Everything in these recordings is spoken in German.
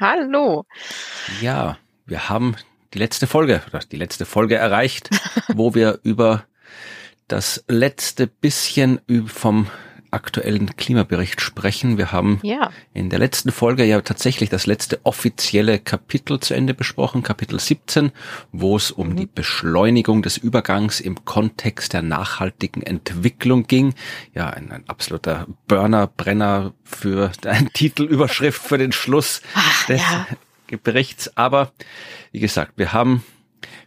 Hallo. Ja, wir haben die letzte Folge, oder die letzte Folge erreicht, wo wir über das letzte bisschen vom aktuellen Klimabericht sprechen. Wir haben ja. in der letzten Folge ja tatsächlich das letzte offizielle Kapitel zu Ende besprochen, Kapitel 17, wo es um mhm. die Beschleunigung des Übergangs im Kontext der nachhaltigen Entwicklung ging. Ja, ein, ein absoluter Burner, Brenner für eine Titelüberschrift für den Schluss Ach, des ja. Berichts. Aber wie gesagt, wir haben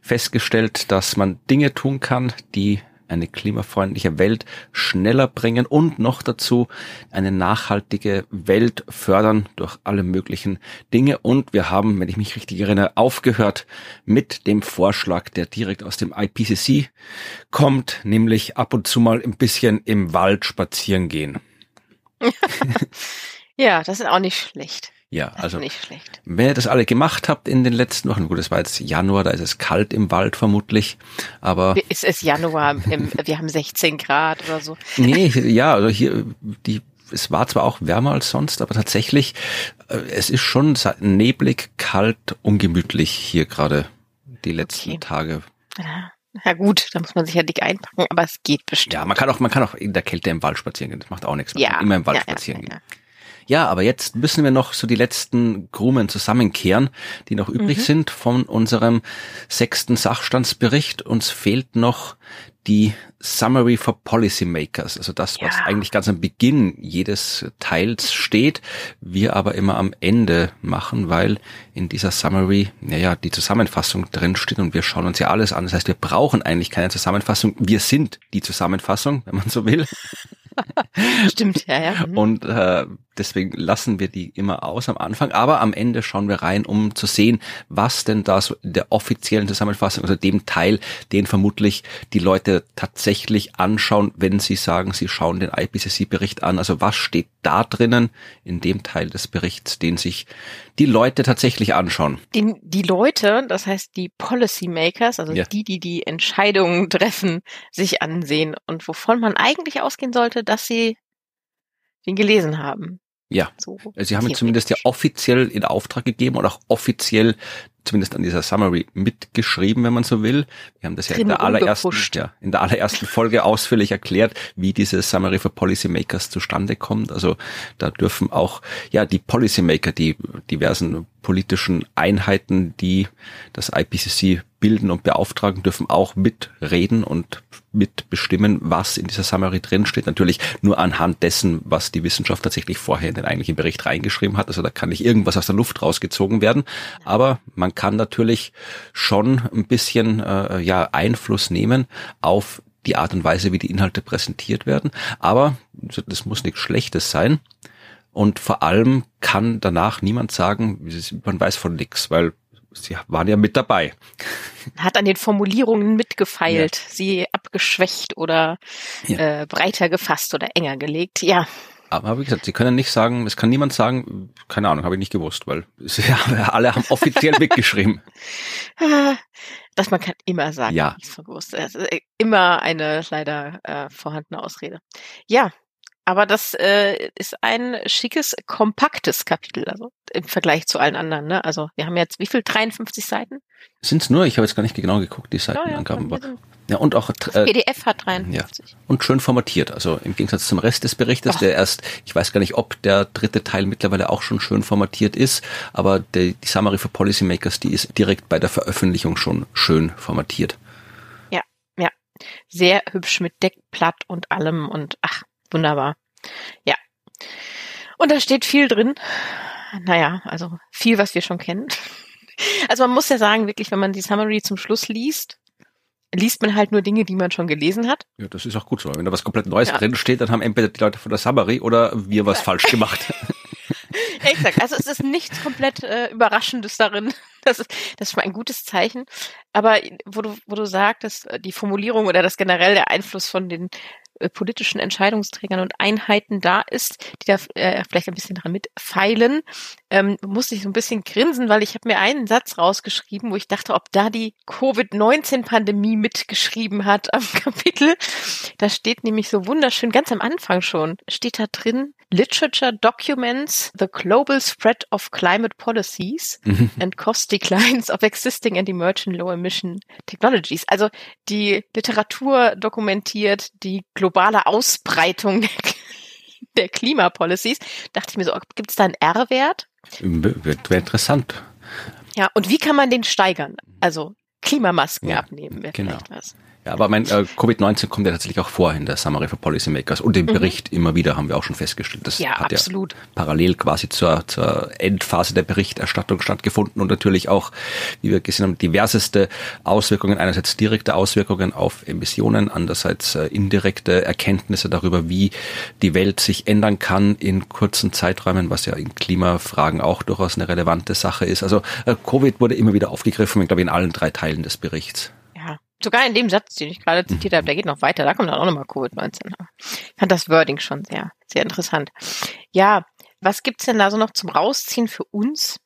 festgestellt, dass man Dinge tun kann, die eine klimafreundliche Welt schneller bringen und noch dazu eine nachhaltige Welt fördern durch alle möglichen Dinge. Und wir haben, wenn ich mich richtig erinnere, aufgehört mit dem Vorschlag, der direkt aus dem IPCC kommt, nämlich ab und zu mal ein bisschen im Wald spazieren gehen. ja, das ist auch nicht schlecht. Ja, also wenn ihr das alle gemacht habt in den letzten Wochen, gut, es war jetzt Januar, da ist es kalt im Wald vermutlich, aber es ist Januar, im, wir haben 16 Grad oder so. Nee, ja, also hier die es war zwar auch wärmer als sonst, aber tatsächlich äh, es ist schon neblig, kalt, ungemütlich hier gerade die letzten okay. Tage. Ja. Ja gut, da muss man sich ja dick einpacken, aber es geht bestimmt. Ja, man kann auch, man kann auch in der Kälte im Wald spazieren gehen. Das macht auch nichts. Man ja, kann immer im Wald ja, spazieren ja, gehen. Ja, aber jetzt müssen wir noch so die letzten Krumen zusammenkehren, die noch übrig mhm. sind von unserem sechsten Sachstandsbericht. Uns fehlt noch die Summary for Policymakers, also das, was ja. eigentlich ganz am Beginn jedes Teils steht, wir aber immer am Ende machen, weil in dieser Summary, naja, die Zusammenfassung drin steht und wir schauen uns ja alles an. Das heißt, wir brauchen eigentlich keine Zusammenfassung. Wir sind die Zusammenfassung, wenn man so will. Stimmt, ja, ja. Mhm. Und äh, deswegen lassen wir die immer aus am Anfang, aber am Ende schauen wir rein, um zu sehen, was denn da so in der offiziellen Zusammenfassung, also dem Teil, den vermutlich die Leute tatsächlich anschauen, wenn sie sagen, sie schauen den IPCC-Bericht an. Also was steht da drinnen in dem Teil des Berichts, den sich die Leute tatsächlich anschauen? Die, die Leute, das heißt die Policymakers, also ja. die, die die Entscheidungen treffen, sich ansehen und wovon man eigentlich ausgehen sollte, dass sie den gelesen haben. Ja, so Sie haben ihn zumindest ja offiziell in Auftrag gegeben und auch offiziell zumindest an dieser Summary mitgeschrieben, wenn man so will. Wir haben das ja in der allerersten, ja, in der allerersten Folge ausführlich erklärt, wie diese Summary for Policymakers zustande kommt. Also da dürfen auch, ja, die Policymaker, die diversen politischen Einheiten, die das IPCC bilden und beauftragen, dürfen auch mitreden und mitbestimmen, was in dieser Summary drinsteht. Natürlich nur anhand dessen, was die Wissenschaft tatsächlich vorher in den eigentlichen Bericht reingeschrieben hat. Also da kann nicht irgendwas aus der Luft rausgezogen werden. Aber man kann natürlich schon ein bisschen äh, ja Einfluss nehmen auf die Art und Weise, wie die Inhalte präsentiert werden. Aber das muss nichts Schlechtes sein. Und vor allem kann danach niemand sagen, man weiß von nichts, weil sie waren ja mit dabei. Hat an den Formulierungen mitgefeilt, ja. sie abgeschwächt oder ja. äh, breiter gefasst oder enger gelegt. Ja. Aber wie gesagt, Sie können nicht sagen, es kann niemand sagen, keine Ahnung, habe ich nicht gewusst, weil sie, alle haben offiziell mitgeschrieben. Das man kann immer sagen, ja. nicht so gewusst. Ist immer eine leider äh, vorhandene Ausrede. Ja, aber das äh, ist ein schickes, kompaktes Kapitel, also im Vergleich zu allen anderen. Ne? Also wir haben jetzt wie viel? 53 Seiten? Sind's nur? Ich habe jetzt gar nicht genau geguckt, die Seitenangaben. Ja, ja, ja, und auch äh, PDF hat 53. Ja. Und schön formatiert. Also im Gegensatz zum Rest des Berichtes, Ach. der erst, ich weiß gar nicht, ob der dritte Teil mittlerweile auch schon schön formatiert ist, aber die, die Summary for Policymakers, die ist direkt bei der Veröffentlichung schon schön formatiert. Ja, ja. Sehr hübsch mit Deckblatt und allem und ach, Wunderbar. Ja. Und da steht viel drin. Naja, also viel, was wir schon kennen. Also man muss ja sagen, wirklich, wenn man die Summary zum Schluss liest, liest man halt nur Dinge, die man schon gelesen hat. Ja, das ist auch gut so. Wenn da was komplett Neues ja. drin steht, dann haben entweder die Leute von der Summary oder wir was falsch gemacht. Exakt. Also es ist nichts komplett äh, Überraschendes darin. Das ist, das ist schon mal ein gutes Zeichen. Aber wo du, wo du sagtest, die Formulierung oder das generell der Einfluss von den äh, politischen Entscheidungsträgern und Einheiten da ist, die da äh, vielleicht ein bisschen dran mitfeilen, ähm, musste ich so ein bisschen grinsen, weil ich habe mir einen Satz rausgeschrieben, wo ich dachte, ob da die Covid-19-Pandemie mitgeschrieben hat am Kapitel. Da steht nämlich so wunderschön, ganz am Anfang schon, steht da drin, Literature documents the global spread of climate policies mhm. and cost declines of existing and emerging low emission technologies. Also die Literatur dokumentiert die globale Ausbreitung der Klimapolicies. Dachte ich mir so, gibt es da einen R-Wert? Wird wäre interessant. Ja, und wie kann man den steigern? Also Klimamasken ja, abnehmen wäre genau. vielleicht was. Ja, aber mein äh, Covid-19 kommt ja tatsächlich auch vor in der Summary for Policymakers und im mhm. Bericht immer wieder haben wir auch schon festgestellt. Das ja, hat absolut. ja parallel quasi zur, zur Endphase der Berichterstattung stattgefunden und natürlich auch, wie wir gesehen haben, diverseste Auswirkungen, einerseits direkte Auswirkungen auf Emissionen, andererseits äh, indirekte Erkenntnisse darüber, wie die Welt sich ändern kann in kurzen Zeiträumen, was ja in Klimafragen auch durchaus eine relevante Sache ist. Also äh, Covid wurde immer wieder aufgegriffen, ich glaube in allen drei Teilen des Berichts sogar in dem Satz, den ich gerade zitiert habe, der geht noch weiter, da kommt dann auch nochmal Covid-19. Ich fand das Wording schon sehr, sehr interessant. Ja, was gibt's denn da so noch zum Rausziehen für uns?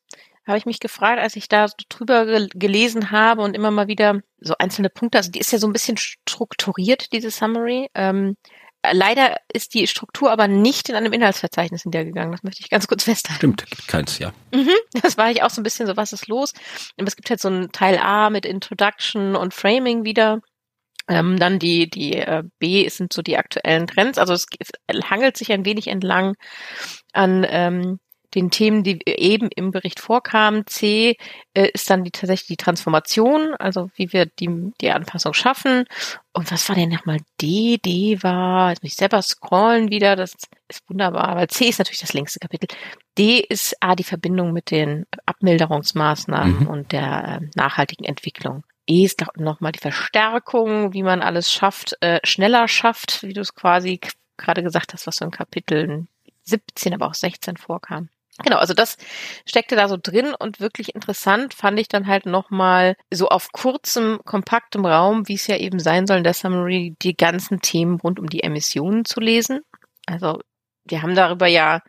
Habe ich mich gefragt, als ich da drüber gelesen habe und immer mal wieder so einzelne Punkte, also die ist ja so ein bisschen strukturiert, diese Summary. Ähm, Leider ist die Struktur aber nicht in einem Inhaltsverzeichnis hintergegangen. Das möchte ich ganz kurz festhalten. Stimmt, gibt keins, ja. Mhm, das war ich auch so ein bisschen so, was ist los? Aber es gibt halt so ein Teil A mit Introduction und Framing wieder. Ähm, dann die, die äh, B sind so die aktuellen Trends. Also es hangelt sich ein wenig entlang an ähm, den Themen, die eben im Bericht vorkamen. C äh, ist dann die, tatsächlich die Transformation, also wie wir die, die Anpassung schaffen. Und was war denn nochmal D? D war, jetzt muss ich selber scrollen wieder, das ist wunderbar, weil C ist natürlich das längste Kapitel. D ist A, die Verbindung mit den Abmilderungsmaßnahmen mhm. und der äh, nachhaltigen Entwicklung. E ist nochmal die Verstärkung, wie man alles schafft, äh, schneller schafft, wie du es quasi gerade gesagt hast, was so in Kapiteln 17, aber auch 16 vorkam. Genau, also das steckte da so drin und wirklich interessant fand ich dann halt nochmal so auf kurzem, kompaktem Raum, wie es ja eben sein soll in der Summary, die ganzen Themen rund um die Emissionen zu lesen. Also wir haben darüber ja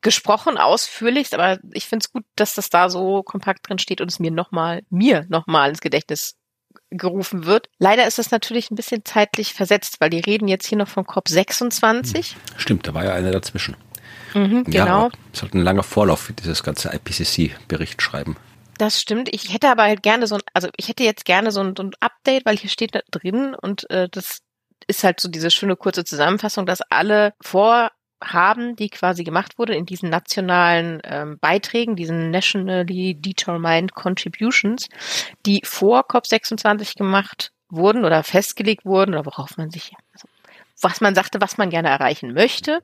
gesprochen, ausführlichst, aber ich finde es gut, dass das da so kompakt drin steht und es mir nochmal, mir nochmal ins Gedächtnis gerufen wird. Leider ist es natürlich ein bisschen zeitlich versetzt, weil die reden jetzt hier noch von COP26. Stimmt, da war ja einer dazwischen. Mhm, genau. Ja, es hat ein langer Vorlauf für dieses ganze IPCC-Bericht schreiben. Das stimmt. Ich hätte aber halt gerne so ein, also ich hätte jetzt gerne so ein, so ein Update, weil hier steht da drin und äh, das ist halt so diese schöne kurze Zusammenfassung, dass alle Vorhaben, die quasi gemacht wurden in diesen nationalen ähm, Beiträgen, diesen nationally determined contributions, die vor COP26 gemacht wurden oder festgelegt wurden oder worauf man sich, also was man sagte, was man gerne erreichen möchte,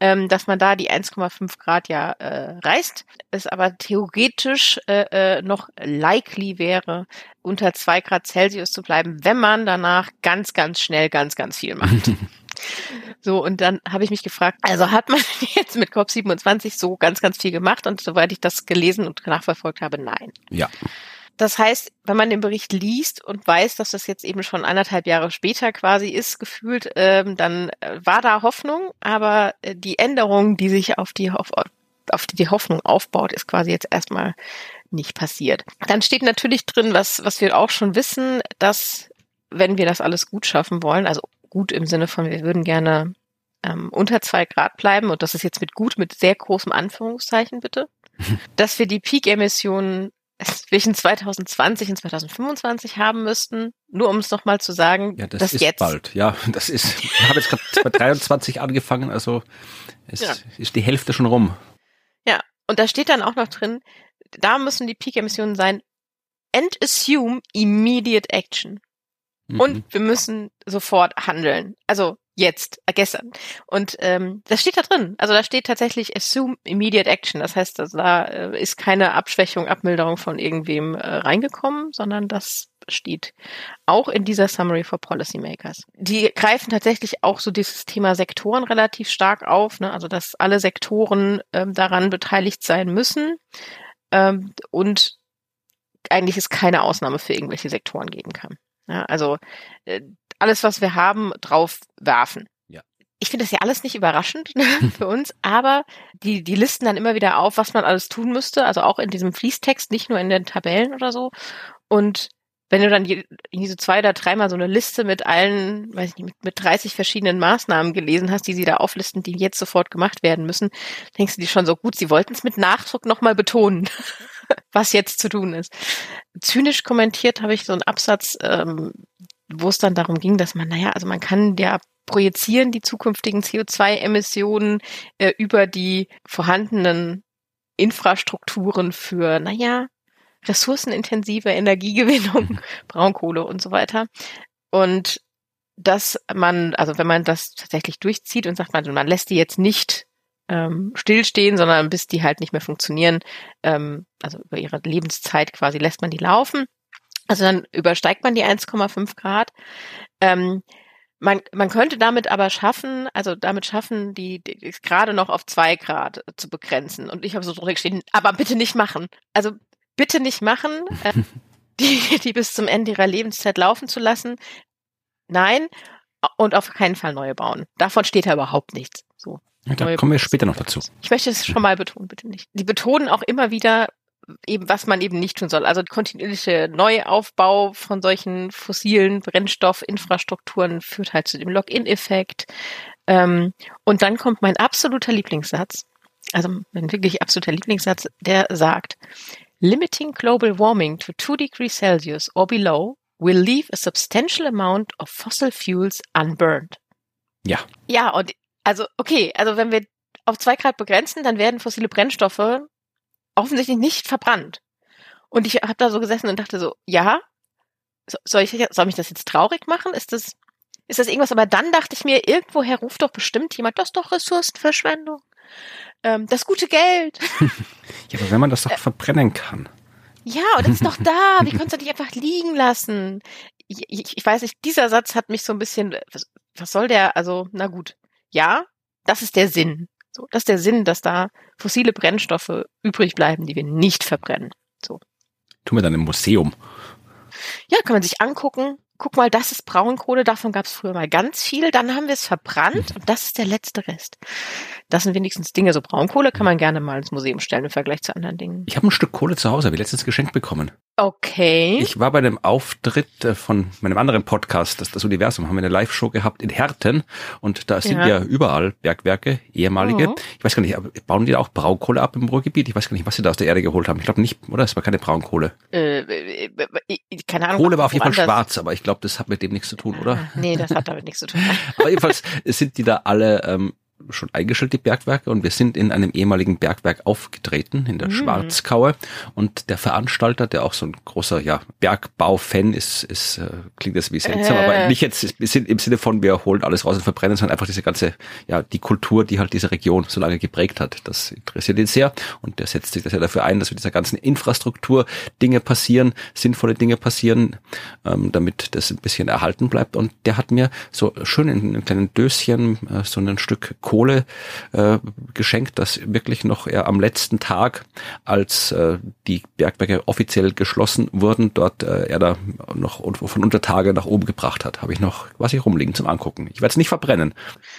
ähm, dass man da die 1,5 Grad ja äh, reißt, es aber theoretisch äh, äh, noch likely wäre, unter 2 Grad Celsius zu bleiben, wenn man danach ganz, ganz schnell ganz, ganz viel macht. So, und dann habe ich mich gefragt, also hat man jetzt mit COP27 so ganz, ganz viel gemacht? Und soweit ich das gelesen und nachverfolgt habe, nein. Ja. Das heißt, wenn man den Bericht liest und weiß, dass das jetzt eben schon anderthalb Jahre später quasi ist, gefühlt, ähm, dann äh, war da Hoffnung, aber äh, die Änderung, die sich auf die, auf, auf die die Hoffnung aufbaut, ist quasi jetzt erstmal nicht passiert. Dann steht natürlich drin, was, was wir auch schon wissen, dass wenn wir das alles gut schaffen wollen, also gut im Sinne von, wir würden gerne ähm, unter zwei Grad bleiben, und das ist jetzt mit gut, mit sehr großem Anführungszeichen bitte, dass wir die Peak-Emissionen zwischen 2020 und 2025 haben müssten. Nur um es nochmal zu sagen, ja, das dass ist jetzt bald. Ja, das ist. Ich habe jetzt gerade bei 23 angefangen, also es ja. ist die Hälfte schon rum. Ja, und da steht dann auch noch drin, da müssen die Peak-Emissionen sein and assume immediate action. Mhm. Und wir müssen sofort handeln. Also jetzt, äh, gestern. Und ähm, das steht da drin. Also da steht tatsächlich assume immediate action. Das heißt, also da äh, ist keine Abschwächung, Abmilderung von irgendwem äh, reingekommen, sondern das steht auch in dieser Summary for Policymakers. Die greifen tatsächlich auch so dieses Thema Sektoren relativ stark auf, ne? also dass alle Sektoren ähm, daran beteiligt sein müssen. Ähm, und eigentlich es keine Ausnahme für irgendwelche Sektoren geben kann. Ja, also äh, alles, was wir haben, drauf werfen. Ja. Ich finde das ja alles nicht überraschend für uns, aber die, die listen dann immer wieder auf, was man alles tun müsste, also auch in diesem Fließtext, nicht nur in den Tabellen oder so. Und wenn du dann irgendwie so zwei oder dreimal so eine Liste mit allen, weiß ich nicht, mit, mit 30 verschiedenen Maßnahmen gelesen hast, die sie da auflisten, die jetzt sofort gemacht werden müssen, denkst du dir schon so gut, sie wollten es mit Nachdruck nochmal betonen, was jetzt zu tun ist. Zynisch kommentiert habe ich so einen Absatz, ähm, wo es dann darum ging, dass man, naja, also man kann ja projizieren die zukünftigen CO2-Emissionen äh, über die vorhandenen Infrastrukturen für, naja, ressourcenintensive Energiegewinnung. Braunkohle und so weiter. Und dass man, also wenn man das tatsächlich durchzieht und sagt, man, man lässt die jetzt nicht ähm, stillstehen, sondern bis die halt nicht mehr funktionieren, ähm, also über ihre Lebenszeit quasi lässt man die laufen. Also dann übersteigt man die 1,5 Grad. Ähm, man, man könnte damit aber schaffen, also damit schaffen, die, die gerade noch auf zwei Grad zu begrenzen. Und ich habe so drunter geschrieben, aber bitte nicht machen. Also bitte nicht machen, äh, die, die bis zum Ende ihrer Lebenszeit laufen zu lassen. Nein, und auf keinen Fall neue bauen. Davon steht da überhaupt nichts. So. Ja, da kommen wir später noch dazu. Ich möchte es schon mal betonen, bitte nicht. Die betonen auch immer wieder eben, was man eben nicht tun soll. Also kontinuierliche Neuaufbau von solchen fossilen Brennstoffinfrastrukturen führt halt zu dem Login-Effekt. Ähm, und dann kommt mein absoluter Lieblingssatz, also mein wirklich absoluter Lieblingssatz, der sagt, Limiting global warming to 2 degrees Celsius or below will leave a substantial amount of fossil fuels unburned. Ja. Ja, und also, okay, also wenn wir auf zwei Grad begrenzen, dann werden fossile Brennstoffe offensichtlich nicht verbrannt. Und ich habe da so gesessen und dachte so, ja, soll ich soll mich das jetzt traurig machen? Ist das ist das irgendwas? Aber dann dachte ich mir, irgendwoher ruft doch bestimmt jemand, das ist doch Ressourcenverschwendung ähm, das gute Geld. ja, aber wenn man das doch äh, verbrennen kann. Ja, und das ist doch da. Wie konntest du dich einfach liegen lassen? Ich, ich, ich, weiß nicht, dieser Satz hat mich so ein bisschen, was, was soll der, also, na gut. Ja, das ist der Sinn. So, das ist der Sinn, dass da fossile Brennstoffe übrig bleiben, die wir nicht verbrennen. So. Tun wir dann im Museum. Ja, kann man sich angucken guck mal, das ist Braunkohle, davon gab es früher mal ganz viel, dann haben wir es verbrannt und das ist der letzte Rest. Das sind wenigstens Dinge, so Braunkohle kann man gerne mal ins Museum stellen im Vergleich zu anderen Dingen. Ich habe ein Stück Kohle zu Hause, habe ich letztens geschenkt bekommen. Okay. Ich war bei einem Auftritt äh, von meinem anderen Podcast, das, das Universum, haben wir eine Live-Show gehabt in Herten und da sind ja, ja überall Bergwerke, ehemalige. Oh. Ich weiß gar nicht, bauen die auch Braunkohle ab im Ruhrgebiet? Ich weiß gar nicht, was sie da aus der Erde geholt haben. Ich glaube nicht, oder? Es war keine Braunkohle. Äh, äh, äh keine Ahnung. Kohle war auf jeden Fall schwarz, aber ich glaube, das hat mit dem nichts zu tun, oder? Nee, das hat damit nichts zu tun. aber jedenfalls sind die da alle ähm, schon eingestellt, die Bergwerke, und wir sind in einem ehemaligen Bergwerk aufgetreten, in der mhm. Schwarzkaue. Und der Veranstalter, der auch so ein großer ja, Bergbau-Fan ist, ist äh, klingt das wie seltsam, äh. aber nicht jetzt im Sinne von, wir holen alles raus und verbrennen, sondern einfach diese ganze, ja, die Kultur, die halt diese Region so lange geprägt hat. Das interessiert ihn sehr. Und der setzt sich das ja dafür ein, dass mit dieser ganzen Infrastruktur Dinge passieren, sinnvolle Dinge passieren, ähm, damit das ein bisschen erhalten bleibt. Und der hat mir so schön in einem kleinen Döschen äh, so ein Stück Kohle äh, geschenkt, das wirklich noch er am letzten Tag, als äh, die Bergwerke offiziell geschlossen wurden, dort äh, er da noch von Untertage nach oben gebracht hat. Habe ich noch quasi rumliegen zum Angucken. Ich werde es nicht verbrennen.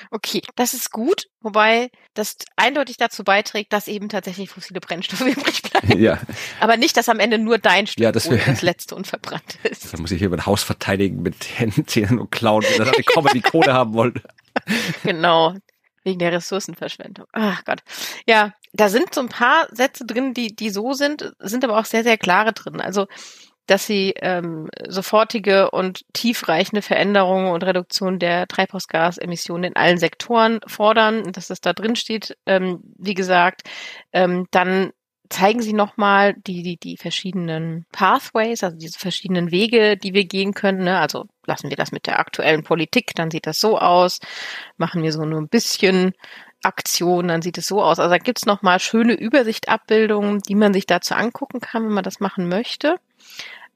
Okay, das ist gut, wobei das eindeutig dazu beiträgt, dass eben tatsächlich fossile Brennstoffe übrig bleiben. Ja. Aber nicht, dass am Ende nur dein Stück ja, das, das letzte unverbrannt ist. Da muss ich hier mein Haus verteidigen mit Händen, Zähnen und Klauen, wenn das alle kommen, die Kohle haben wollen. Genau, Wegen der Ressourcenverschwendung. Ach Gott. Ja, da sind so ein paar Sätze drin, die, die so sind, sind aber auch sehr, sehr klare drin. Also, dass sie ähm, sofortige und tiefreichende Veränderungen und Reduktion der Treibhausgasemissionen in allen Sektoren fordern, dass das da drin steht, ähm, wie gesagt, ähm, dann zeigen Sie nochmal die, die, die verschiedenen Pathways, also diese verschiedenen Wege, die wir gehen können. Ne? Also lassen wir das mit der aktuellen Politik, dann sieht das so aus. Machen wir so nur ein bisschen Aktion, dann sieht es so aus. Also da gibt's nochmal schöne Übersichtabbildungen, die man sich dazu angucken kann, wenn man das machen möchte.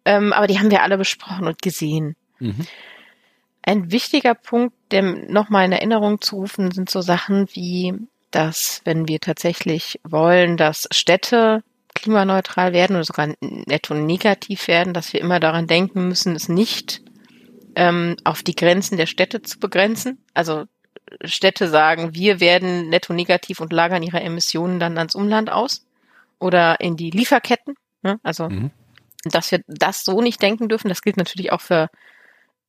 Ähm, aber die haben wir alle besprochen und gesehen. Mhm. Ein wichtiger Punkt, der nochmal in Erinnerung zu rufen, sind so Sachen wie dass wenn wir tatsächlich wollen, dass Städte klimaneutral werden oder sogar netto negativ werden, dass wir immer daran denken müssen, es nicht ähm, auf die Grenzen der Städte zu begrenzen. Also Städte sagen, wir werden netto negativ und lagern ihre Emissionen dann ans Umland aus oder in die Lieferketten. Ne? Also, mhm. dass wir das so nicht denken dürfen, das gilt natürlich auch für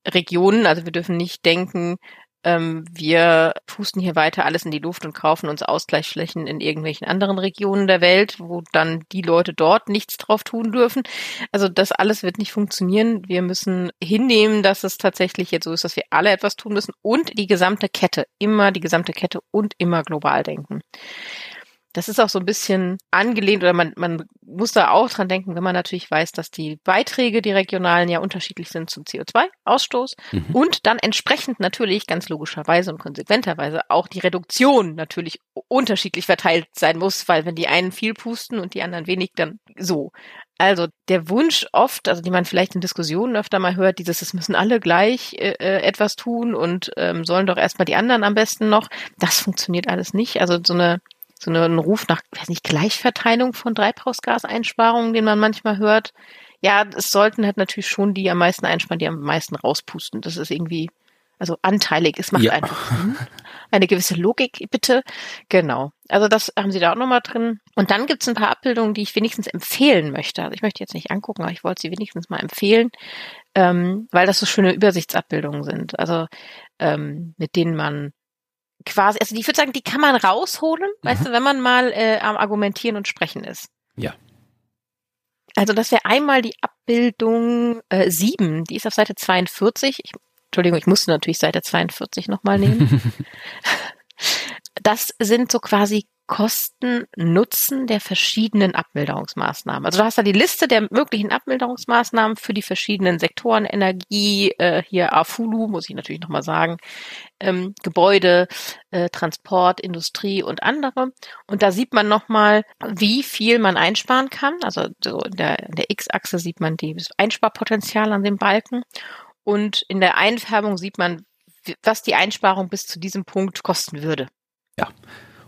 Regionen. Also wir dürfen nicht denken, ähm, wir pusten hier weiter alles in die Luft und kaufen uns Ausgleichsflächen in irgendwelchen anderen Regionen der Welt, wo dann die Leute dort nichts drauf tun dürfen. Also das alles wird nicht funktionieren. Wir müssen hinnehmen, dass es tatsächlich jetzt so ist, dass wir alle etwas tun müssen und die gesamte Kette, immer die gesamte Kette und immer global denken. Das ist auch so ein bisschen angelehnt oder man, man muss da auch dran denken, wenn man natürlich weiß, dass die Beiträge, die regionalen ja unterschiedlich sind zum CO2-Ausstoß mhm. und dann entsprechend natürlich ganz logischerweise und konsequenterweise auch die Reduktion natürlich unterschiedlich verteilt sein muss, weil wenn die einen viel pusten und die anderen wenig, dann so. Also der Wunsch oft, also die man vielleicht in Diskussionen öfter mal hört, dieses, es müssen alle gleich äh, äh, etwas tun und ähm, sollen doch erstmal die anderen am besten noch, das funktioniert alles nicht. Also so eine so einen Ruf nach, weiß nicht, Gleichverteilung von Treibhausgaseinsparungen, den man manchmal hört. Ja, es sollten halt natürlich schon die am meisten einsparen, die am meisten rauspusten. Das ist irgendwie, also anteilig. Es macht ja. einfach Sinn. Eine gewisse Logik, bitte. Genau. Also das haben Sie da auch nochmal drin. Und dann gibt es ein paar Abbildungen, die ich wenigstens empfehlen möchte. Also ich möchte jetzt nicht angucken, aber ich wollte sie wenigstens mal empfehlen, ähm, weil das so schöne Übersichtsabbildungen sind. Also ähm, mit denen man quasi, also ich würde sagen, die kann man rausholen, mhm. weißt du, wenn man mal äh, am Argumentieren und Sprechen ist. Ja. Also das wäre einmal die Abbildung äh, 7, die ist auf Seite 42. Ich, Entschuldigung, ich musste natürlich Seite 42 nochmal nehmen. das sind so quasi Kosten-Nutzen der verschiedenen Abmilderungsmaßnahmen. Also du hast da die Liste der möglichen Abmilderungsmaßnahmen für die verschiedenen Sektoren, Energie, äh, hier AFULU, muss ich natürlich nochmal sagen, ähm, Gebäude, äh, Transport, Industrie und andere. Und da sieht man nochmal, wie viel man einsparen kann. Also so in der, der X-Achse sieht man das Einsparpotenzial an dem Balken. Und in der Einfärbung sieht man, was die Einsparung bis zu diesem Punkt kosten würde. Ja,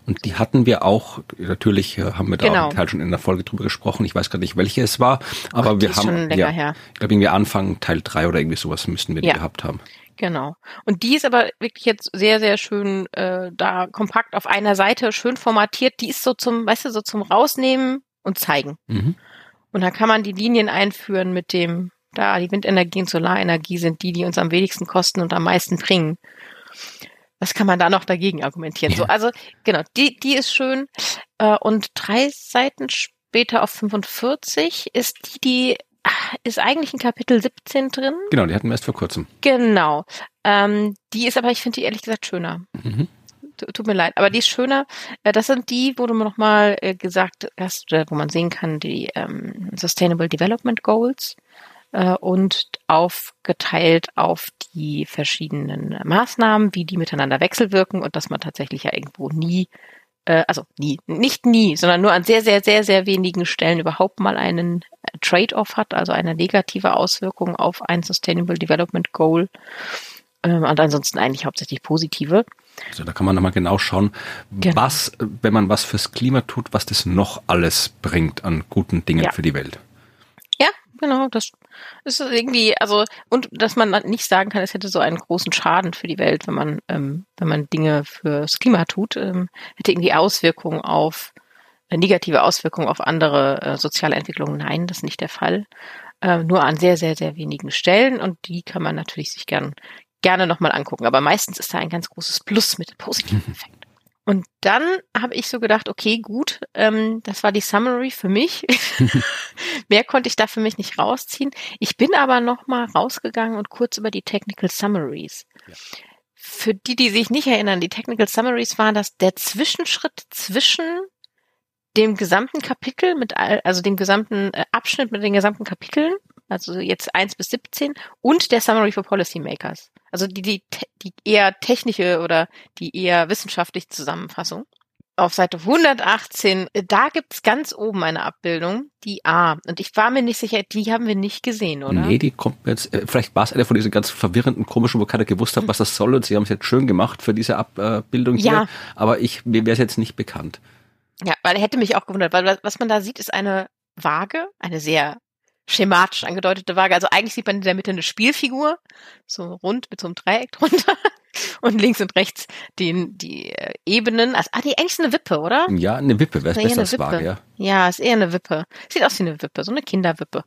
und die hatten wir auch, natürlich äh, haben wir da genau. auch Teil schon in der Folge drüber gesprochen. Ich weiß gar nicht, welche es war, aber Ach, wir haben, ja, her. ich glaube irgendwie Anfang Teil drei oder irgendwie sowas müssten wir ja. die gehabt haben. Genau. Und die ist aber wirklich jetzt sehr, sehr schön äh, da kompakt auf einer Seite, schön formatiert. Die ist so zum, weißt du, so zum Rausnehmen und zeigen. Mhm. Und da kann man die Linien einführen mit dem, da die Windenergie und Solarenergie sind die, die uns am wenigsten kosten und am meisten bringen was kann man da noch dagegen argumentieren? Ja. So, also genau, die, die ist schön. Äh, und drei Seiten später auf 45 ist die, die ist eigentlich in Kapitel 17 drin. Genau, die hatten wir erst vor kurzem. Genau. Ähm, die ist aber, ich finde die ehrlich gesagt schöner. Mhm. Tut mir leid, aber die ist schöner. Äh, das sind die, wo du mir nochmal äh, gesagt hast, wo man sehen kann, die ähm, Sustainable Development Goals und aufgeteilt auf die verschiedenen Maßnahmen, wie die miteinander wechselwirken und dass man tatsächlich ja irgendwo nie, äh, also nie, nicht nie, sondern nur an sehr, sehr, sehr, sehr wenigen Stellen überhaupt mal einen äh, Trade-off hat, also eine negative Auswirkung auf ein Sustainable Development Goal ähm, und ansonsten eigentlich hauptsächlich positive. Also da kann man nochmal genau schauen, genau. was, wenn man was fürs Klima tut, was das noch alles bringt an guten Dingen ja. für die Welt. Genau, das ist irgendwie, also, und dass man nicht sagen kann, es hätte so einen großen Schaden für die Welt, wenn man, ähm, wenn man Dinge fürs Klima tut, ähm, hätte irgendwie Auswirkungen auf, äh, negative Auswirkungen auf andere äh, soziale Entwicklungen. Nein, das ist nicht der Fall. Äh, nur an sehr, sehr, sehr wenigen Stellen und die kann man natürlich sich gern, gerne nochmal angucken. Aber meistens ist da ein ganz großes Plus mit positiven Effekt. Und dann habe ich so gedacht, okay, gut, ähm, das war die Summary für mich. Mehr konnte ich da für mich nicht rausziehen. Ich bin aber noch mal rausgegangen und kurz über die Technical Summaries. Ja. Für die, die sich nicht erinnern, die Technical Summaries waren das der Zwischenschritt zwischen dem gesamten Kapitel mit all, also dem gesamten äh, Abschnitt mit den gesamten Kapiteln also jetzt eins bis 17 und der Summary for Policymakers. Also die, die, die eher technische oder die eher wissenschaftliche Zusammenfassung. Auf Seite 118, da gibt's ganz oben eine Abbildung, die A. Und ich war mir nicht sicher, die haben wir nicht gesehen, oder? Nee, die kommt jetzt, äh, vielleicht war es eine von diesen ganz verwirrenden, komischen, wo keiner gewusst hat, was das soll und sie haben es jetzt schön gemacht für diese Abbildung hier. Ja. Aber ich, mir wäre es jetzt nicht bekannt. Ja, weil er hätte mich auch gewundert, weil was man da sieht, ist eine Waage, eine sehr schematisch angedeutete Waage. Also eigentlich sieht man in der Mitte eine Spielfigur, so rund mit so einem Dreieck drunter. Und links und rechts den, die äh, Ebenen. Also, ah, die eigentlich ist eine Wippe, oder? Ja, eine Wippe, wäre es besser als Waage, ja. Ja, ist eher eine Wippe. Sieht aus wie eine Wippe, so eine Kinderwippe.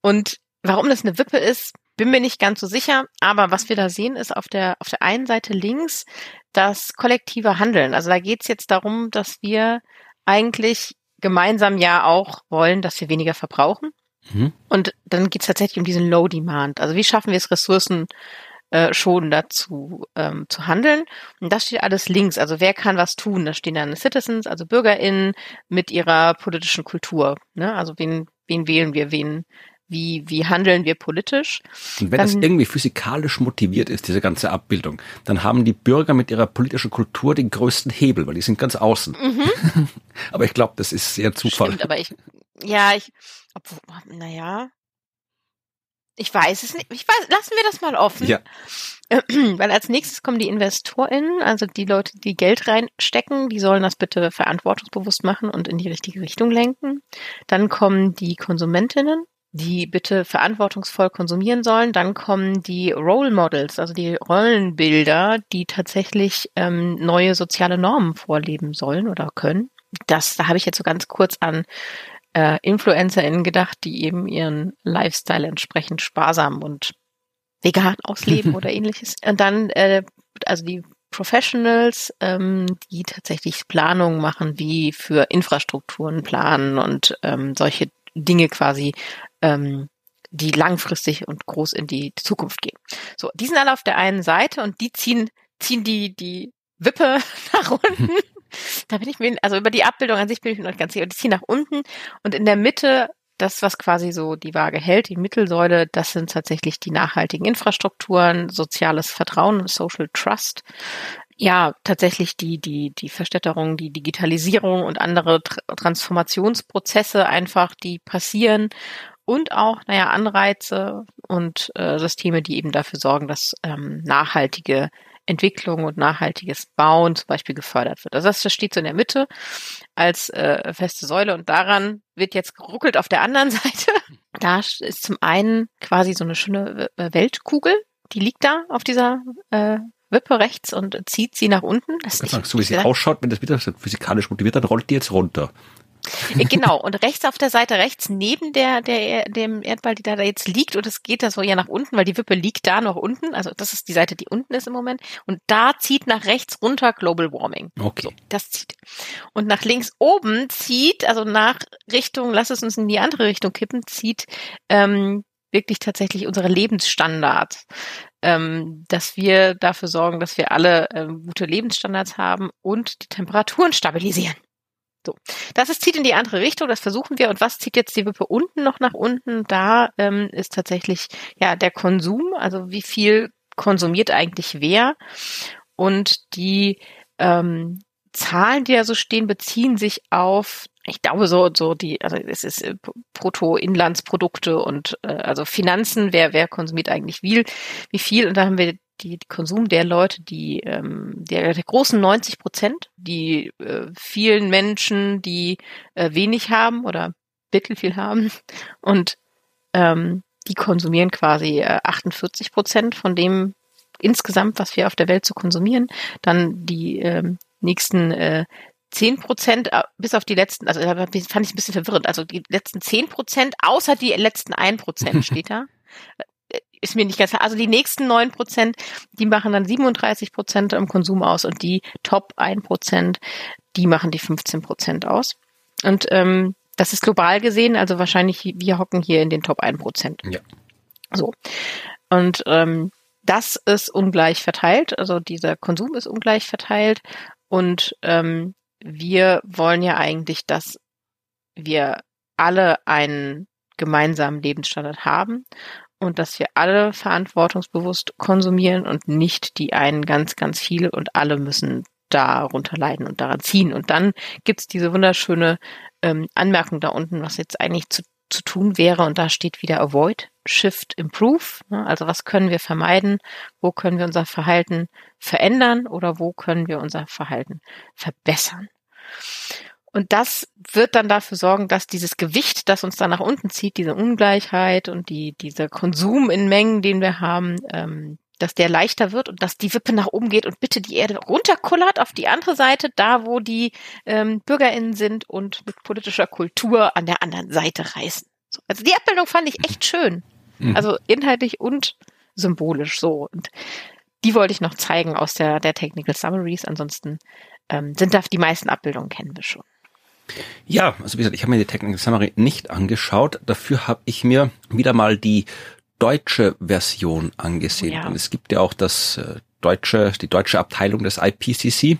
Und warum das eine Wippe ist, bin mir nicht ganz so sicher. Aber was wir da sehen, ist auf der, auf der einen Seite links das kollektive Handeln. Also da geht es jetzt darum, dass wir eigentlich gemeinsam ja auch wollen, dass wir weniger verbrauchen. Mhm. Und dann geht es tatsächlich um diesen Low Demand. Also wie schaffen wir es, Ressourcen äh, schon dazu ähm, zu handeln. Und das steht alles links. Also wer kann was tun? Da stehen dann Citizens, also BürgerInnen mit ihrer politischen Kultur. Ne? Also wen, wen wählen wir, wen, wie, wie handeln wir politisch. Und wenn dann, das irgendwie physikalisch motiviert ist, diese ganze Abbildung, dann haben die Bürger mit ihrer politischen Kultur den größten Hebel, weil die sind ganz außen. Mhm. aber ich glaube, das ist sehr Zufall. Stimmt, aber ich, ja, ich, obwohl, naja, ich weiß es nicht. Ich weiß, lassen wir das mal offen. Ja. Weil als nächstes kommen die InvestorInnen, also die Leute, die Geld reinstecken, die sollen das bitte verantwortungsbewusst machen und in die richtige Richtung lenken. Dann kommen die KonsumentInnen, die bitte verantwortungsvoll konsumieren sollen. Dann kommen die Role Models, also die Rollenbilder, die tatsächlich ähm, neue soziale Normen vorleben sollen oder können. Das, da habe ich jetzt so ganz kurz an äh, InfluencerInnen gedacht, die eben ihren Lifestyle entsprechend sparsam und vegan ausleben oder ähnliches. Und dann, äh, also die Professionals, ähm, die tatsächlich Planungen machen, wie für Infrastrukturen planen und ähm, solche Dinge quasi, ähm, die langfristig und groß in die Zukunft gehen. So, die sind alle auf der einen Seite und die ziehen, ziehen die, die Wippe nach unten da bin ich mir, also über die Abbildung an sich bin ich mir noch ganz sicher. Die ziehen nach unten und in der Mitte, das, was quasi so die Waage hält, die Mittelsäule, das sind tatsächlich die nachhaltigen Infrastrukturen, soziales Vertrauen, Social Trust. Ja, tatsächlich die, die, die Verstädterung, die Digitalisierung und andere Transformationsprozesse einfach, die passieren und auch, naja, Anreize und äh, Systeme, die eben dafür sorgen, dass ähm, nachhaltige Entwicklung und nachhaltiges Bauen zum Beispiel gefördert wird. Also das steht so in der Mitte als äh, feste Säule und daran wird jetzt geruckelt auf der anderen Seite. Da ist zum einen quasi so eine schöne äh, Weltkugel, die liegt da auf dieser äh, Wippe rechts und zieht sie nach unten. Das ist so wie sie ausschaut, wenn das wieder physikalisch motiviert, dann rollt die jetzt runter. Äh, genau, und rechts auf der Seite rechts neben der, der, dem Erdball, die da, da jetzt liegt, und es geht da so ja nach unten, weil die Wippe liegt da noch unten, also das ist die Seite, die unten ist im Moment, und da zieht nach rechts runter Global Warming. Okay. So, das zieht. Und nach links oben zieht, also nach Richtung, lass es uns in die andere Richtung kippen, zieht ähm, wirklich tatsächlich unsere Lebensstandards. Ähm, dass wir dafür sorgen, dass wir alle ähm, gute Lebensstandards haben und die Temperaturen stabilisieren. So, das ist, zieht in die andere Richtung, das versuchen wir. Und was zieht jetzt die Wippe unten noch nach unten? Da ähm, ist tatsächlich ja der Konsum, also wie viel konsumiert eigentlich wer? Und die ähm, Zahlen, die da so stehen, beziehen sich auf ich glaube so so die also es ist äh, Bruttoinlandsprodukte und äh, also Finanzen wer wer konsumiert eigentlich wie wie viel und da haben wir die Konsum der Leute, die ähm, der, der großen 90 Prozent, die äh, vielen Menschen, die äh, wenig haben oder mittelfiel haben. Und ähm, die konsumieren quasi äh, 48 Prozent von dem insgesamt, was wir auf der Welt zu so konsumieren. Dann die ähm, nächsten äh, 10 Prozent, äh, bis auf die letzten, also fand ich ein bisschen verwirrend, also die letzten 10 Prozent, außer die letzten 1 Prozent steht da ist mir nicht ganz klar. Also die nächsten neun Prozent, die machen dann 37 Prozent im Konsum aus und die Top ein Prozent, die machen die 15 Prozent aus. Und ähm, das ist global gesehen, also wahrscheinlich wir hocken hier in den Top ein Prozent. Ja. So. Und ähm, das ist ungleich verteilt, also dieser Konsum ist ungleich verteilt und ähm, wir wollen ja eigentlich, dass wir alle einen gemeinsamen Lebensstandard haben und dass wir alle verantwortungsbewusst konsumieren und nicht die einen ganz, ganz viele und alle müssen darunter leiden und daran ziehen. Und dann gibt's diese wunderschöne ähm, Anmerkung da unten, was jetzt eigentlich zu, zu tun wäre. Und da steht wieder Avoid, Shift, Improve. Ne? Also was können wir vermeiden? Wo können wir unser Verhalten verändern oder wo können wir unser Verhalten verbessern? Und das wird dann dafür sorgen, dass dieses Gewicht, das uns dann nach unten zieht, diese Ungleichheit und die, dieser Konsum in Mengen, den wir haben, ähm, dass der leichter wird und dass die Wippe nach oben geht und bitte die Erde runterkullert auf die andere Seite, da wo die ähm, BürgerInnen sind und mit politischer Kultur an der anderen Seite reißen. So, also die Abbildung fand ich echt schön. Mhm. Also inhaltlich und symbolisch so. Und die wollte ich noch zeigen aus der, der Technical Summaries. Ansonsten ähm, sind da die meisten Abbildungen kennen wir schon. Ja, also wie gesagt, ich habe mir die Technical Summary nicht angeschaut. Dafür habe ich mir wieder mal die deutsche Version angesehen. Ja. Und es gibt ja auch das äh, deutsche, die deutsche Abteilung des IPCC.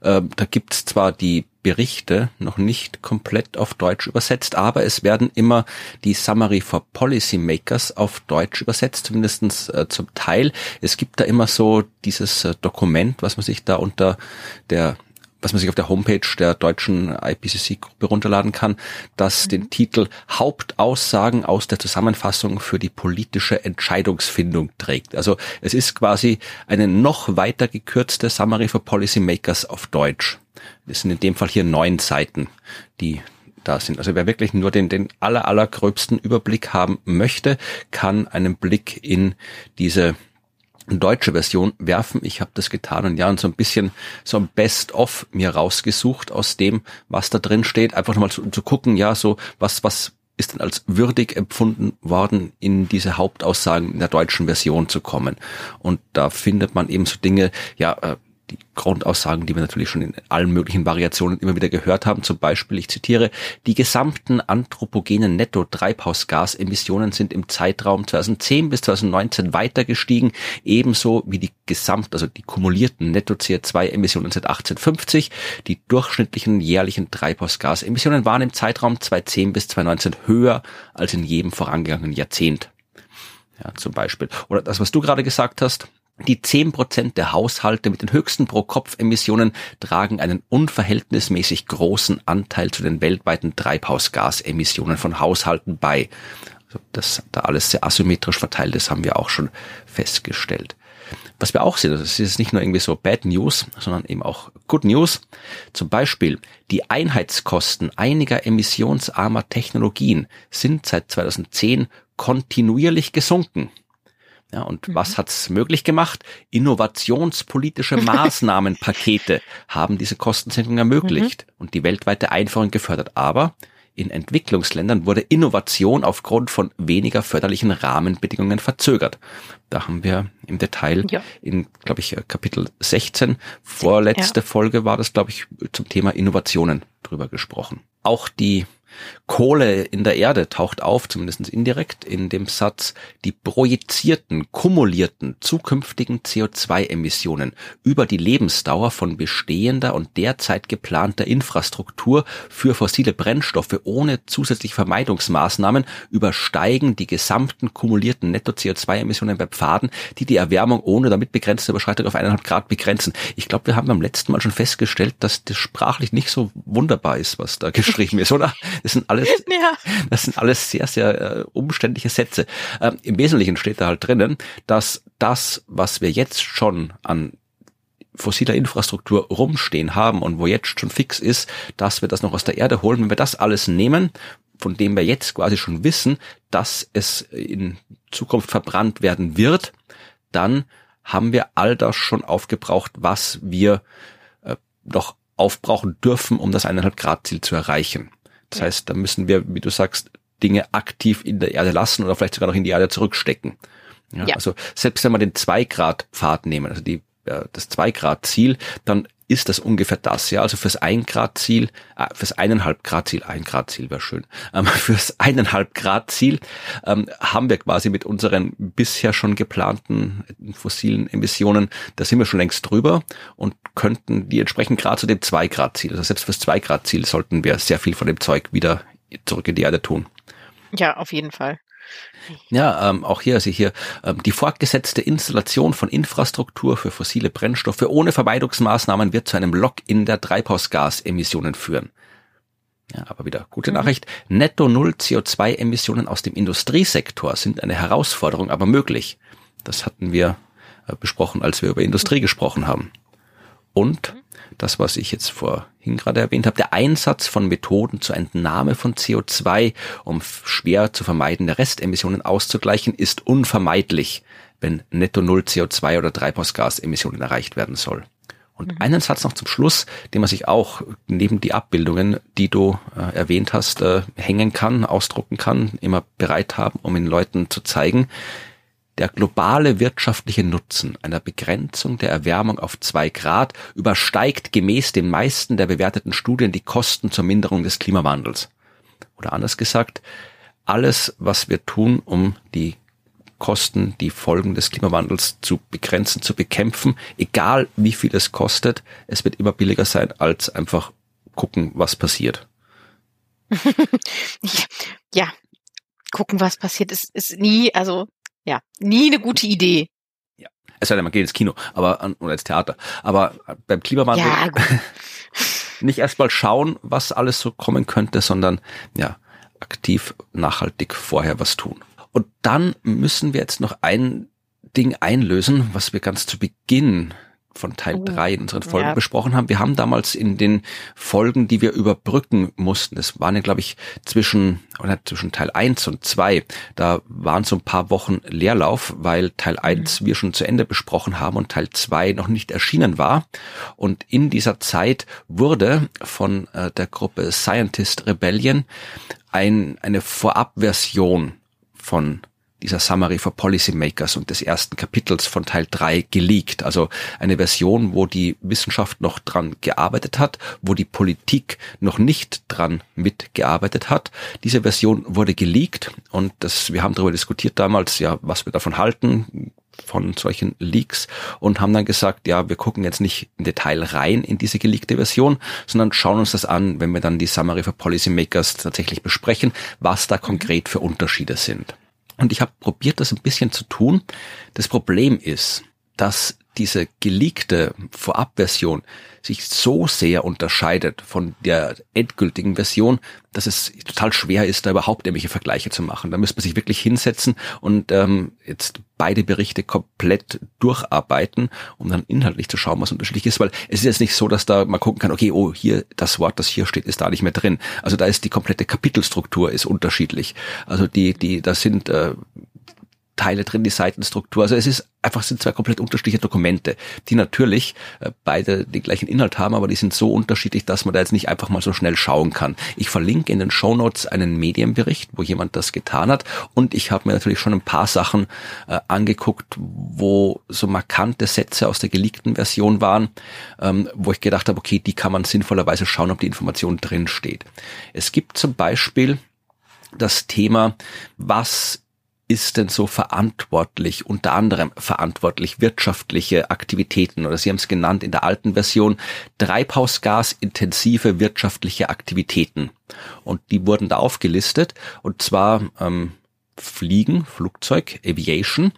Äh, da gibt's zwar die Berichte noch nicht komplett auf Deutsch übersetzt, aber es werden immer die Summary for Policymakers auf Deutsch übersetzt, zumindestens äh, zum Teil. Es gibt da immer so dieses äh, Dokument, was man sich da unter der was man sich auf der Homepage der deutschen IPCC-Gruppe runterladen kann, das mhm. den Titel Hauptaussagen aus der Zusammenfassung für die politische Entscheidungsfindung trägt. Also es ist quasi eine noch weiter gekürzte Summary for Policymakers auf Deutsch. Das sind in dem Fall hier neun Seiten, die da sind. Also wer wirklich nur den, den aller, allergröbsten Überblick haben möchte, kann einen Blick in diese deutsche Version werfen. Ich habe das getan und ja, und so ein bisschen so ein Best-of mir rausgesucht aus dem, was da drin steht. Einfach nochmal zu, zu gucken, ja, so was, was ist denn als würdig empfunden worden, in diese Hauptaussagen in der deutschen Version zu kommen. Und da findet man eben so Dinge, ja, äh, die Grundaussagen, die wir natürlich schon in allen möglichen Variationen immer wieder gehört haben. Zum Beispiel, ich zitiere, die gesamten anthropogenen Netto-Treibhausgasemissionen sind im Zeitraum 2010 bis 2019 weiter gestiegen, ebenso wie die gesamt, also die kumulierten Netto-CO2-Emissionen seit 1850. Die durchschnittlichen jährlichen Treibhausgasemissionen waren im Zeitraum 2010 bis 2019 höher als in jedem vorangegangenen Jahrzehnt. Ja, zum Beispiel. Oder das, was du gerade gesagt hast, die zehn Prozent der Haushalte mit den höchsten Pro-Kopf-Emissionen tragen einen unverhältnismäßig großen Anteil zu den weltweiten Treibhausgasemissionen von Haushalten bei. Also dass da alles sehr asymmetrisch verteilt ist, haben wir auch schon festgestellt. Was wir auch sehen, also es ist nicht nur irgendwie so Bad News, sondern eben auch Good News. Zum Beispiel die Einheitskosten einiger emissionsarmer Technologien sind seit 2010 kontinuierlich gesunken. Ja, und mhm. was hat's möglich gemacht? Innovationspolitische Maßnahmenpakete haben diese Kostensenkung ermöglicht mhm. und die weltweite Einführung gefördert. Aber in Entwicklungsländern wurde Innovation aufgrund von weniger förderlichen Rahmenbedingungen verzögert. Da haben wir im Detail ja. in, glaube ich, Kapitel 16, vorletzte ja. Folge war das, glaube ich, zum Thema Innovationen drüber gesprochen. Auch die Kohle in der Erde taucht auf, zumindest indirekt, in dem Satz, die projizierten, kumulierten, zukünftigen CO2-Emissionen über die Lebensdauer von bestehender und derzeit geplanter Infrastruktur für fossile Brennstoffe ohne zusätzliche Vermeidungsmaßnahmen übersteigen die gesamten kumulierten Netto-CO2-Emissionen bei Pfaden, die die Erwärmung ohne damit begrenzte Überschreitung auf eineinhalb Grad begrenzen. Ich glaube, wir haben beim letzten Mal schon festgestellt, dass das sprachlich nicht so wunderbar ist, was da geschrieben ist, oder? Das sind alles, ja. das sind alles sehr, sehr äh, umständliche Sätze. Ähm, Im Wesentlichen steht da halt drinnen, dass das, was wir jetzt schon an fossiler Infrastruktur rumstehen haben und wo jetzt schon fix ist, dass wir das noch aus der Erde holen. Wenn wir das alles nehmen, von dem wir jetzt quasi schon wissen, dass es in Zukunft verbrannt werden wird, dann haben wir all das schon aufgebraucht, was wir äh, noch aufbrauchen dürfen, um das eineinhalb Grad Ziel zu erreichen. Das ja. heißt, da müssen wir, wie du sagst, Dinge aktiv in der Erde lassen oder vielleicht sogar noch in die Erde zurückstecken. Ja, ja. Also selbst wenn wir den 2 Grad Pfad nehmen, also die, das 2 Grad Ziel, dann ist das ungefähr das, ja. Also fürs 1 Grad Ziel, äh, fürs eineinhalb Grad Ziel, ein Grad Ziel wäre schön, ähm, fürs eineinhalb Grad Ziel ähm, haben wir quasi mit unseren bisher schon geplanten fossilen Emissionen, da sind wir schon längst drüber und könnten die entsprechend gerade zu dem 2 Grad Ziel, also selbst fürs 2 Grad Ziel sollten wir sehr viel von dem Zeug wieder zurück in die Erde tun. Ja, auf jeden Fall. Ja, ähm, auch hier, also hier ähm, die fortgesetzte Installation von Infrastruktur für fossile Brennstoffe ohne Vermeidungsmaßnahmen wird zu einem Lock-in der Treibhausgasemissionen führen. Ja, aber wieder gute mhm. Nachricht. Netto Null CO2-Emissionen aus dem Industriesektor sind eine Herausforderung, aber möglich. Das hatten wir äh, besprochen, als wir über Industrie gesprochen haben. Und das, was ich jetzt vorhin gerade erwähnt habe, der Einsatz von Methoden zur Entnahme von CO2, um schwer zu vermeidende Restemissionen auszugleichen, ist unvermeidlich, wenn netto Null CO2 oder Treibhausgasemissionen erreicht werden soll. Und mhm. einen Satz noch zum Schluss, den man sich auch neben die Abbildungen, die du äh, erwähnt hast, äh, hängen kann, ausdrucken kann, immer bereit haben, um den Leuten zu zeigen. Der globale wirtschaftliche Nutzen einer Begrenzung der Erwärmung auf zwei Grad übersteigt gemäß den meisten der bewerteten Studien die Kosten zur Minderung des Klimawandels. Oder anders gesagt, alles, was wir tun, um die Kosten, die Folgen des Klimawandels zu begrenzen, zu bekämpfen, egal wie viel es kostet, es wird immer billiger sein, als einfach gucken, was passiert. ja, gucken, was passiert, ist, ist nie, also ja, nie eine gute Idee. Ja, es sei denn, man geht ins Kino, aber oder ins Theater. Aber beim Klimawandel ja, nicht erstmal schauen, was alles so kommen könnte, sondern ja, aktiv, nachhaltig vorher was tun. Und dann müssen wir jetzt noch ein Ding einlösen, was wir ganz zu Beginn von Teil 3 in unseren Folgen ja. besprochen haben. Wir haben damals in den Folgen, die wir überbrücken mussten, es waren ja, glaube ich, zwischen, oder zwischen Teil 1 und 2, da waren so ein paar Wochen Leerlauf, weil Teil 1 mhm. wir schon zu Ende besprochen haben und Teil 2 noch nicht erschienen war. Und in dieser Zeit wurde von äh, der Gruppe Scientist Rebellion ein, eine Vorabversion von dieser Summary for Policymakers und des ersten Kapitels von Teil 3 geleakt. Also eine Version, wo die Wissenschaft noch dran gearbeitet hat, wo die Politik noch nicht dran mitgearbeitet hat. Diese Version wurde geleakt und das, wir haben darüber diskutiert damals, ja, was wir davon halten von solchen Leaks und haben dann gesagt, ja, wir gucken jetzt nicht im Detail rein in diese geleakte Version, sondern schauen uns das an, wenn wir dann die Summary for Policymakers tatsächlich besprechen, was da konkret für Unterschiede sind. Und ich habe probiert, das ein bisschen zu tun. Das Problem ist, dass diese geleakte Vorabversion sich so sehr unterscheidet von der endgültigen Version, dass es total schwer ist, da überhaupt irgendwelche Vergleiche zu machen. Da müsste man sich wirklich hinsetzen und ähm, jetzt beide Berichte komplett durcharbeiten, um dann inhaltlich zu schauen, was unterschiedlich ist. Weil es ist jetzt nicht so, dass da man gucken kann, okay, oh, hier das Wort, das hier steht, ist da nicht mehr drin. Also da ist die komplette Kapitelstruktur ist unterschiedlich. Also die, die, da sind äh, Teile drin, die Seitenstruktur. Also es ist einfach sind zwei komplett unterschiedliche Dokumente, die natürlich äh, beide den gleichen Inhalt haben, aber die sind so unterschiedlich, dass man da jetzt nicht einfach mal so schnell schauen kann. Ich verlinke in den Show Notes einen Medienbericht, wo jemand das getan hat und ich habe mir natürlich schon ein paar Sachen äh, angeguckt, wo so markante Sätze aus der geleakten Version waren, ähm, wo ich gedacht habe, okay, die kann man sinnvollerweise schauen, ob die Information drin steht. Es gibt zum Beispiel das Thema, was ist denn so verantwortlich, unter anderem verantwortlich wirtschaftliche Aktiviiten oder Sie haben es genannt in der alten Version treibhausgasintensive wirtschaftliche Aktivitäten. Und die wurden da aufgelistet und zwar ähm, Fliegen, Flugzeug, Aviation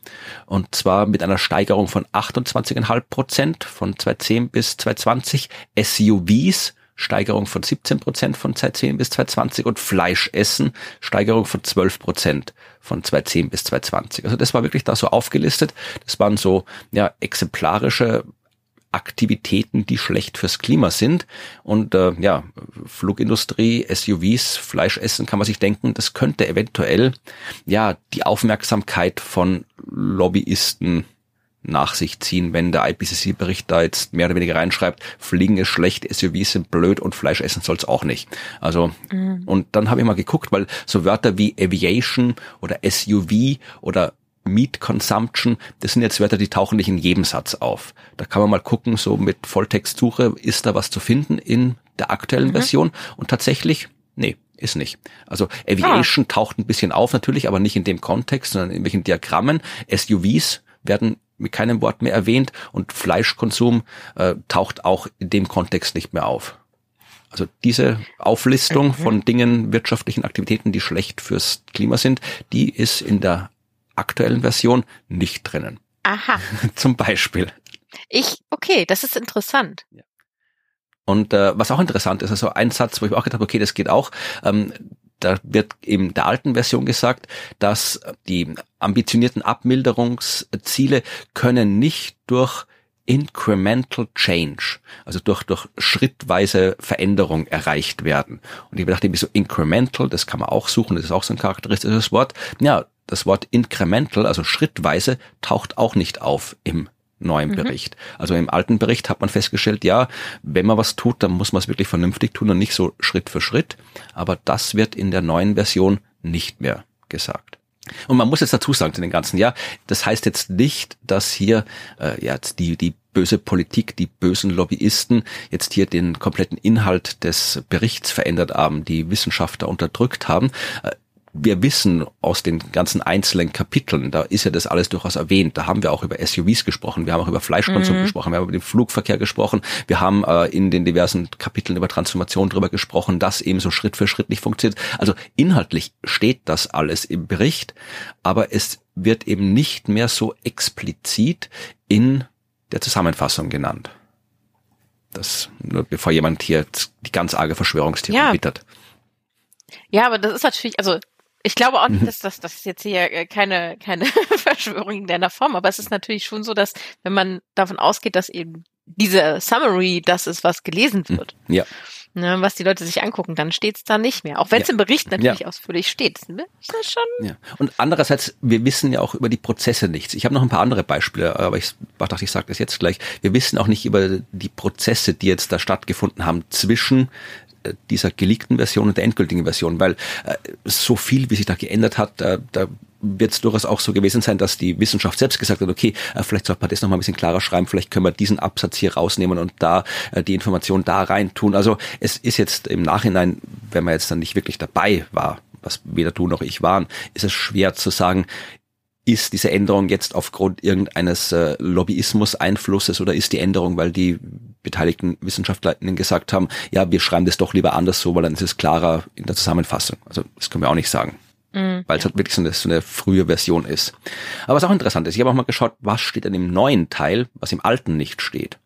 und zwar mit einer Steigerung von 28,5 Prozent von 2010 bis 2020, SUVs Steigerung von 17 Prozent von 2010 bis 2020 und Fleischessen Steigerung von 12 Prozent von 2010 bis 2020. Also das war wirklich da so aufgelistet. Das waren so ja exemplarische Aktivitäten, die schlecht fürs Klima sind. Und äh, ja, Flugindustrie, SUVs, Fleischessen, kann man sich denken, das könnte eventuell ja die Aufmerksamkeit von Lobbyisten nach sich ziehen, wenn der IPCC-Bericht da jetzt mehr oder weniger reinschreibt, Fliegen ist schlecht, SUVs sind blöd und Fleisch essen soll's auch nicht. Also, mhm. und dann habe ich mal geguckt, weil so Wörter wie Aviation oder SUV oder Meat Consumption, das sind jetzt Wörter, die tauchen nicht in jedem Satz auf. Da kann man mal gucken, so mit Volltextsuche, ist da was zu finden in der aktuellen mhm. Version? Und tatsächlich, nee, ist nicht. Also Aviation ah. taucht ein bisschen auf natürlich, aber nicht in dem Kontext, sondern in welchen Diagrammen. SUVs werden mit keinem Wort mehr erwähnt und Fleischkonsum äh, taucht auch in dem Kontext nicht mehr auf. Also diese Auflistung mhm. von Dingen, wirtschaftlichen Aktivitäten, die schlecht fürs Klima sind, die ist in der aktuellen Version nicht drinnen. Aha. Zum Beispiel. Ich, okay, das ist interessant. Ja. Und äh, was auch interessant ist, also ein Satz, wo ich auch gedacht habe, okay, das geht auch. Ähm, da wird in der alten Version gesagt, dass die ambitionierten Abmilderungsziele können nicht durch incremental change, also durch, durch schrittweise Veränderung erreicht werden. Und ich dachte irgendwie so incremental, das kann man auch suchen, das ist auch so ein charakteristisches Wort. Ja, das Wort incremental, also schrittweise, taucht auch nicht auf im neuen mhm. Bericht. Also im alten Bericht hat man festgestellt, ja, wenn man was tut, dann muss man es wirklich vernünftig tun und nicht so Schritt für Schritt. Aber das wird in der neuen Version nicht mehr gesagt. Und man muss jetzt dazu sagen zu den ganzen, ja, das heißt jetzt nicht, dass hier äh, ja, die, die böse Politik, die bösen Lobbyisten jetzt hier den kompletten Inhalt des Berichts verändert haben, die Wissenschaftler unterdrückt haben. Äh, wir wissen aus den ganzen einzelnen Kapiteln, da ist ja das alles durchaus erwähnt. Da haben wir auch über SUVs gesprochen, wir haben auch über Fleischkonsum mhm. gesprochen, wir haben über den Flugverkehr gesprochen, wir haben äh, in den diversen Kapiteln über Transformation darüber gesprochen, dass eben so Schritt für Schritt nicht funktioniert. Also inhaltlich steht das alles im Bericht, aber es wird eben nicht mehr so explizit in der Zusammenfassung genannt. Das nur bevor jemand hier die ganz arge Verschwörungstheorie ja. wittert. Ja, aber das ist natürlich, also ich glaube auch nicht, mhm. dass das, das ist jetzt hier äh, keine, keine Verschwörung in der Form, aber es ist natürlich schon so, dass wenn man davon ausgeht, dass eben diese Summary das ist, was gelesen mhm. wird. Ja. Ne, was die Leute sich angucken, dann steht es da nicht mehr. Auch wenn es ja. im Bericht natürlich ja. ausführlich steht. Ne? Ist das schon? Ja. Und andererseits, wir wissen ja auch über die Prozesse nichts. Ich habe noch ein paar andere Beispiele, aber ich dachte, ich sage das jetzt gleich. Wir wissen auch nicht über die Prozesse, die jetzt da stattgefunden haben zwischen dieser geleakten Version und der endgültigen Version, weil äh, so viel, wie sich da geändert hat, äh, da wird es durchaus auch so gewesen sein, dass die Wissenschaft selbst gesagt hat, okay, äh, vielleicht sollte man das noch mal ein bisschen klarer schreiben, vielleicht können wir diesen Absatz hier rausnehmen und da äh, die Information da rein tun. Also es ist jetzt im Nachhinein, wenn man jetzt dann nicht wirklich dabei war, was weder du noch ich waren, ist es schwer zu sagen, ist diese Änderung jetzt aufgrund irgendeines äh, Lobbyismus-Einflusses oder ist die Änderung, weil die beteiligten WissenschaftlerInnen gesagt haben, ja, wir schreiben das doch lieber anders so, weil dann ist es klarer in der Zusammenfassung. Also das können wir auch nicht sagen. Mhm. Weil es halt wirklich so eine, so eine frühe Version ist. Aber was auch interessant ist, ich habe auch mal geschaut, was steht denn im neuen Teil, was im alten nicht steht.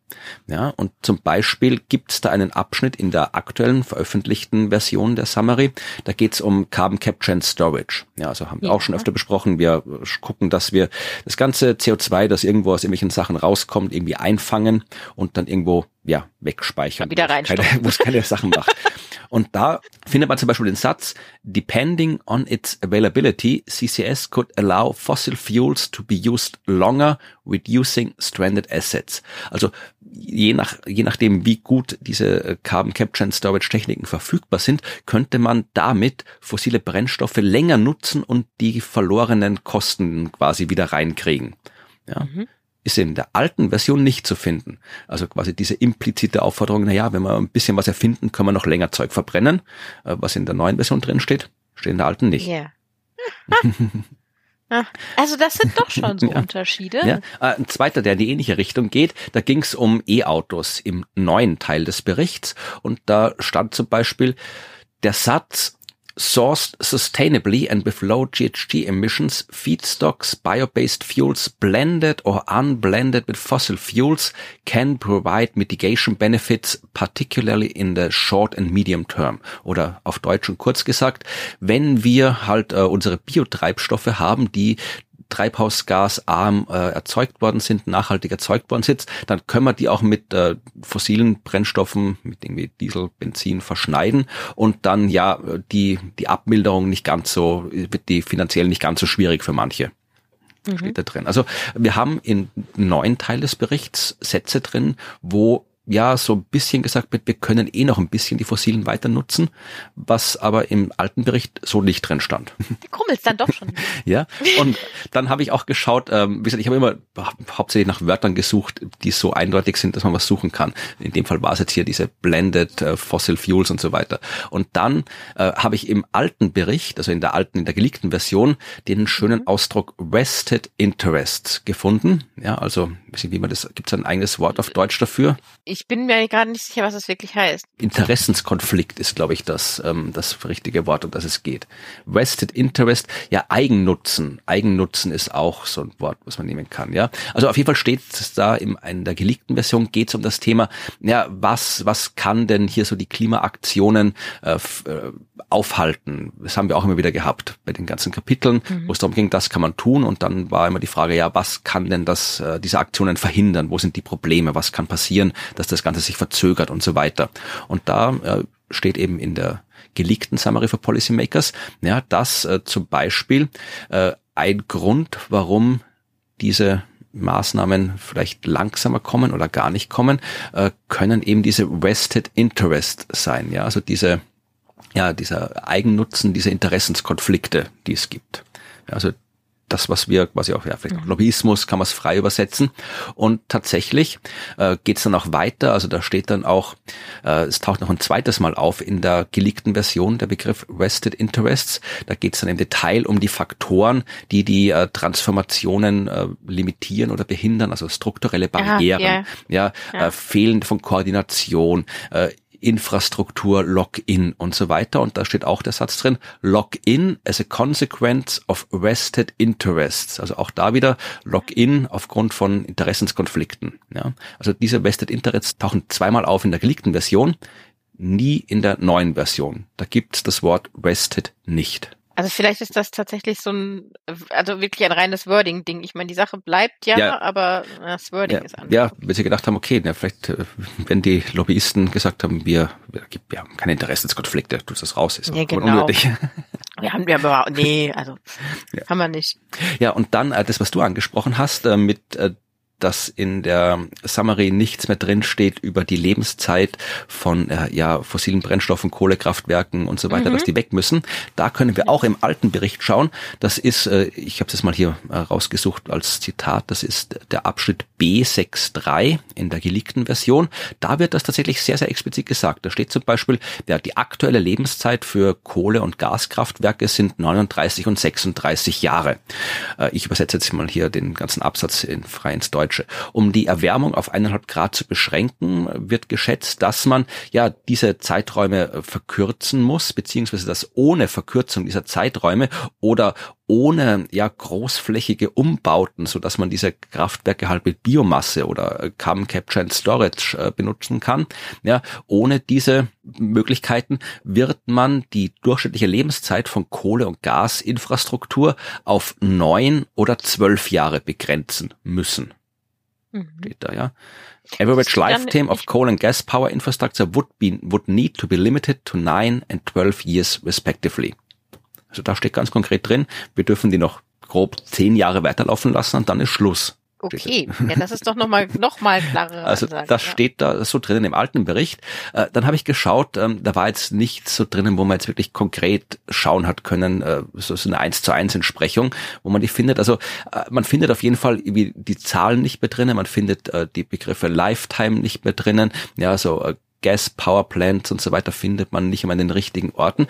Ja, und zum Beispiel gibt es da einen Abschnitt in der aktuellen veröffentlichten Version der Summary. Da geht es um Carbon Capture and Storage. Ja, also haben wir ja. auch schon öfter besprochen. Wir gucken, dass wir das ganze CO2, das irgendwo aus irgendwelchen Sachen rauskommt, irgendwie einfangen und dann irgendwo ja wegspeichern, wieder wo es keine, keine Sachen macht. Und da findet man zum Beispiel den Satz, depending on its availability, CCS could allow fossil fuels to be used longer, reducing stranded assets. Also je nach, je nachdem, wie gut diese äh, Carbon Capture and Storage Techniken verfügbar sind, könnte man damit fossile Brennstoffe länger nutzen und die verlorenen Kosten quasi wieder reinkriegen. Ja. Mhm. Ist in der alten Version nicht zu finden. Also quasi diese implizite Aufforderung, na ja, wenn wir ein bisschen was erfinden, können wir noch länger Zeug verbrennen, äh, was in der neuen Version drin steht, steht in der alten nicht. Yeah. Also das sind doch schon so ja. Unterschiede. Ja. Äh, ein zweiter, der in die ähnliche Richtung geht, da ging es um E-Autos im neuen Teil des Berichts und da stand zum Beispiel der Satz, sourced sustainably and with low GHG emissions, feedstocks, bio-based fuels blended or unblended with fossil fuels can provide mitigation benefits, particularly in the short and medium term. Oder auf Deutsch und kurz gesagt, wenn wir halt äh, unsere Biotreibstoffe haben, die treibhausgasarm äh, erzeugt worden sind, nachhaltig erzeugt worden sind, dann können wir die auch mit äh, fossilen Brennstoffen, mit irgendwie Diesel, Benzin verschneiden und dann ja die, die Abmilderung nicht ganz so, wird die finanziell nicht ganz so schwierig für manche. Mhm. Steht da drin. Also wir haben in neuen Teil des Berichts Sätze drin, wo ja so ein bisschen gesagt wird, wir können eh noch ein bisschen die Fossilen weiter nutzen, was aber im alten Bericht so nicht drin stand. Krummelt's dann doch schon. ja, und dann habe ich auch geschaut, ähm, wie gesagt, ich habe immer hauptsächlich nach Wörtern gesucht, die so eindeutig sind, dass man was suchen kann. In dem Fall war es jetzt hier diese Blended äh, Fossil Fuels und so weiter. Und dann äh, habe ich im alten Bericht, also in der alten, in der geleakten Version, den schönen mhm. Ausdruck Vested Interest gefunden. Ja, also, weiß nicht, wie man das, gibt es ein eigenes Wort auf Deutsch dafür? Ich bin mir gerade nicht sicher, was es wirklich heißt. Interessenskonflikt ist, glaube ich, das, ähm, das richtige Wort, um das es geht. Vested Interest, ja, Eigennutzen. Eigennutzen ist auch so ein Wort, was man nehmen kann, ja. Also auf jeden Fall steht es da in, in der geleakten Version geht es um das Thema, ja, was, was kann denn hier so die Klimaaktionen äh, äh, aufhalten? Das haben wir auch immer wieder gehabt bei den ganzen Kapiteln, mhm. wo es darum ging, das kann man tun und dann war immer die Frage, ja, was kann denn das, äh, diese Aktion Transformationen verhindern? Wo sind die Probleme? Was kann passieren, dass das Ganze sich verzögert und so weiter? Und da äh, steht eben in der geleakten Summary for Policymakers, ja, dass äh, zum Beispiel äh, ein Grund, warum diese Maßnahmen vielleicht langsamer kommen oder gar nicht kommen, äh, können eben diese Vested Interest sein, ja, also diese, ja, dieser Eigennutzen, diese Interessenskonflikte, die es gibt. Also das, was wir quasi auch, ja, vielleicht auch mhm. Lobbyismus, kann man es frei übersetzen. Und tatsächlich äh, geht es dann auch weiter, also da steht dann auch, äh, es taucht noch ein zweites Mal auf in der geleakten Version der Begriff Vested Interests. Da geht es dann im Detail um die Faktoren, die die äh, Transformationen äh, limitieren oder behindern, also strukturelle Barrieren, ja, ja, ja. Äh, Fehlen von Koordination, äh, Infrastruktur, Login und so weiter. Und da steht auch der Satz drin, Login as a consequence of vested interests. Also auch da wieder Login aufgrund von Interessenskonflikten. Ja. Also diese vested interests tauchen zweimal auf in der geleakten Version, nie in der neuen Version. Da gibt's das Wort vested nicht. Also vielleicht ist das tatsächlich so ein, also wirklich ein reines Wording-Ding. Ich meine, die Sache bleibt ja, ja. aber das Wording ja, ist anders. Ja, wenn sie gedacht haben, okay, na, vielleicht, äh, wenn die Lobbyisten gesagt haben, wir, wir haben keine Interessenskonflikte, du das raus, ist ja, genau. unnötig. Wir haben ja aber, nee, also ja. haben wir nicht. Ja, und dann äh, das, was du angesprochen hast, äh, mit dass in der Summary nichts mehr drin steht über die Lebenszeit von äh, ja, fossilen Brennstoffen, Kohlekraftwerken und so weiter, mhm. dass die weg müssen. Da können wir auch im alten Bericht schauen. Das ist, äh, ich habe das mal hier äh, rausgesucht als Zitat, das ist der Abschnitt B63 in der geleakten Version. Da wird das tatsächlich sehr, sehr explizit gesagt. Da steht zum Beispiel, ja, die aktuelle Lebenszeit für Kohle- und Gaskraftwerke sind 39 und 36 Jahre. Äh, ich übersetze jetzt mal hier den ganzen Absatz in frei ins Deutsche. Deutsche. Um die Erwärmung auf eineinhalb Grad zu beschränken, wird geschätzt, dass man ja diese Zeiträume äh, verkürzen muss, beziehungsweise dass ohne Verkürzung dieser Zeiträume oder ohne ja großflächige Umbauten, so dass man diese Kraftwerke halt mit Biomasse oder äh, Carbon Capture and Storage äh, benutzen kann. Ja, ohne diese Möglichkeiten wird man die durchschnittliche Lebenszeit von Kohle- und Gasinfrastruktur auf neun oder zwölf Jahre begrenzen müssen. Mhm. Steht da, ja. Average lifetime of coal and gas power infrastructure would be, would need to be limited to nine and 12 years respectively. Also da steht ganz konkret drin, wir dürfen die noch grob zehn Jahre weiterlaufen lassen und dann ist Schluss. Okay, ja, das ist doch nochmal noch mal klarer. Also Ansage, das ja. steht da so drinnen im alten Bericht. Äh, dann habe ich geschaut, ähm, da war jetzt nichts so drinnen, wo man jetzt wirklich konkret schauen hat können, äh, so, so eine eins zu eins Entsprechung, wo man die findet. Also äh, man findet auf jeden Fall irgendwie die Zahlen nicht mehr drinnen, man findet die Begriffe Lifetime nicht mehr drinnen, ja, so Gas Power Plants und so weiter findet man nicht immer an den richtigen Orten.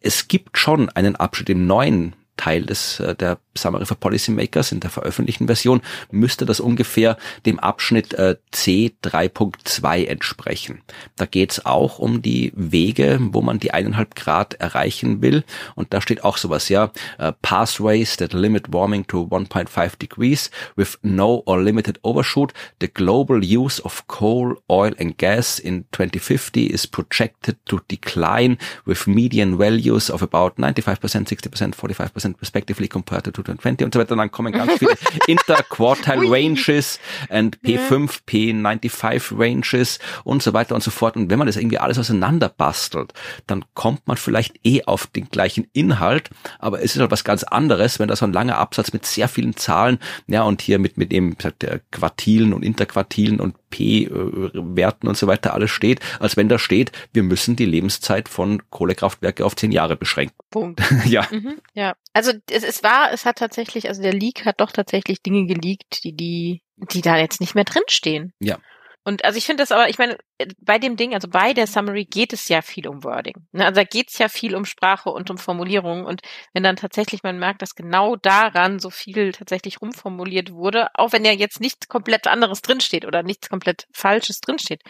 Es gibt schon einen Abschnitt im neuen Teil des, äh, der Summary for Policymakers in der veröffentlichten Version müsste das ungefähr dem Abschnitt äh, C 3.2 entsprechen. Da geht es auch um die Wege, wo man die eineinhalb Grad erreichen will. Und da steht auch sowas, ja, uh, Pathways that limit warming to 1.5 degrees with no or limited overshoot. The global use of coal, oil and gas in 2050 is projected to decline with median values of about 95%, 60%, 45% respectively compared to 2020 und so weiter. Und dann kommen ganz viele Interquartile Ranges und P5, P95 Ranges und so weiter und so fort. Und wenn man das irgendwie alles auseinander bastelt, dann kommt man vielleicht eh auf den gleichen Inhalt, aber es ist halt was ganz anderes, wenn da so ein langer Absatz mit sehr vielen Zahlen, ja, und hier mit, mit eben, sagt der Quartilen und Interquartilen und P-Werten und so weiter alles steht, als wenn da steht, wir müssen die Lebenszeit von Kohlekraftwerke auf zehn Jahre beschränken. Punkt. ja. Mhm, ja. Also es, es war, es hat tatsächlich, also der Leak hat doch tatsächlich Dinge geleakt, die, die, die da jetzt nicht mehr drinstehen. Ja. Und also ich finde das aber, ich meine, bei dem Ding, also bei der Summary geht es ja viel um Wording. Ne? Also da geht es ja viel um Sprache und um Formulierung. Und wenn dann tatsächlich man merkt, dass genau daran so viel tatsächlich rumformuliert wurde, auch wenn ja jetzt nichts komplett anderes drinsteht oder nichts komplett Falsches drinsteht,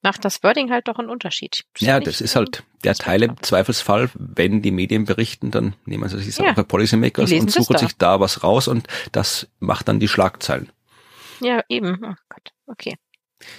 macht das Wording halt doch einen Unterschied. Ja, das ist halt der Teil im Zweifelsfall, wenn die Medien berichten, dann nehmen sie sich ja. auch bei Policymakers und suchen sich da was raus und das macht dann die Schlagzeilen. Ja, eben. Oh Gott, okay.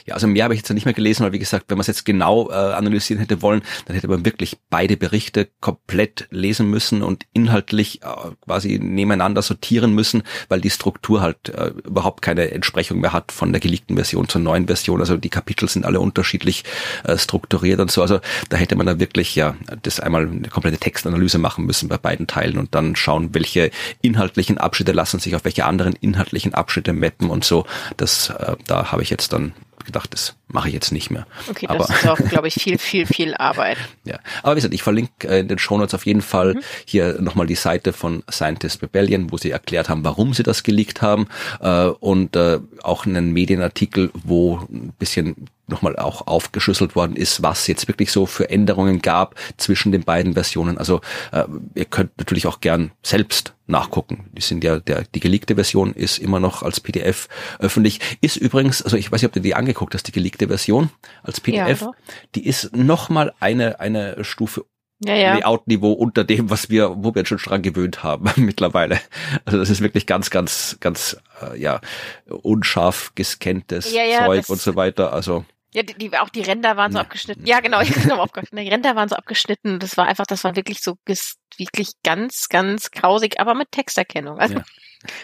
Ja, also mehr habe ich jetzt nicht mehr gelesen, weil wie gesagt, wenn man es jetzt genau äh, analysieren hätte wollen, dann hätte man wirklich beide Berichte komplett lesen müssen und inhaltlich äh, quasi nebeneinander sortieren müssen, weil die Struktur halt äh, überhaupt keine Entsprechung mehr hat von der geleakten Version zur neuen Version. Also die Kapitel sind alle unterschiedlich äh, strukturiert und so. Also da hätte man da wirklich ja das einmal eine komplette Textanalyse machen müssen bei beiden Teilen und dann schauen, welche inhaltlichen Abschnitte lassen sich auf welche anderen inhaltlichen Abschnitte mappen und so. Das äh, da habe ich jetzt dann gedacht, das mache ich jetzt nicht mehr. Okay, aber, das ist auch, glaube ich, viel, viel, viel Arbeit. ja, aber wie gesagt, ich verlinke äh, in den Shownotes auf jeden Fall mhm. hier nochmal die Seite von Scientist Rebellion, wo sie erklärt haben, warum sie das geleakt haben äh, und äh, auch einen Medienartikel, wo ein bisschen nochmal auch aufgeschlüsselt worden ist, was jetzt wirklich so für Änderungen gab zwischen den beiden Versionen. Also äh, ihr könnt natürlich auch gern selbst nachgucken. Die sind ja, der, die geleakte Version ist immer noch als PDF öffentlich. Ist übrigens, also ich weiß nicht, ob du die angeguckt hast, die geleakte Version als PDF. Ja, die ist nochmal eine, eine Stufe ja, ja. Layout-Niveau unter dem, was wir, wo wir jetzt schon dran gewöhnt haben mittlerweile. Also das ist wirklich ganz, ganz, ganz, äh, ja, unscharf gescanntes ja, ja, Zeug und so weiter. Also ja, die, die, auch die Ränder waren so abgeschnitten. Ja, genau, ich genau aufgeschnitten. Die Ränder waren so abgeschnitten. Das war einfach, das war wirklich so wirklich ganz, ganz grausig, aber mit Texterkennung. Also, ja.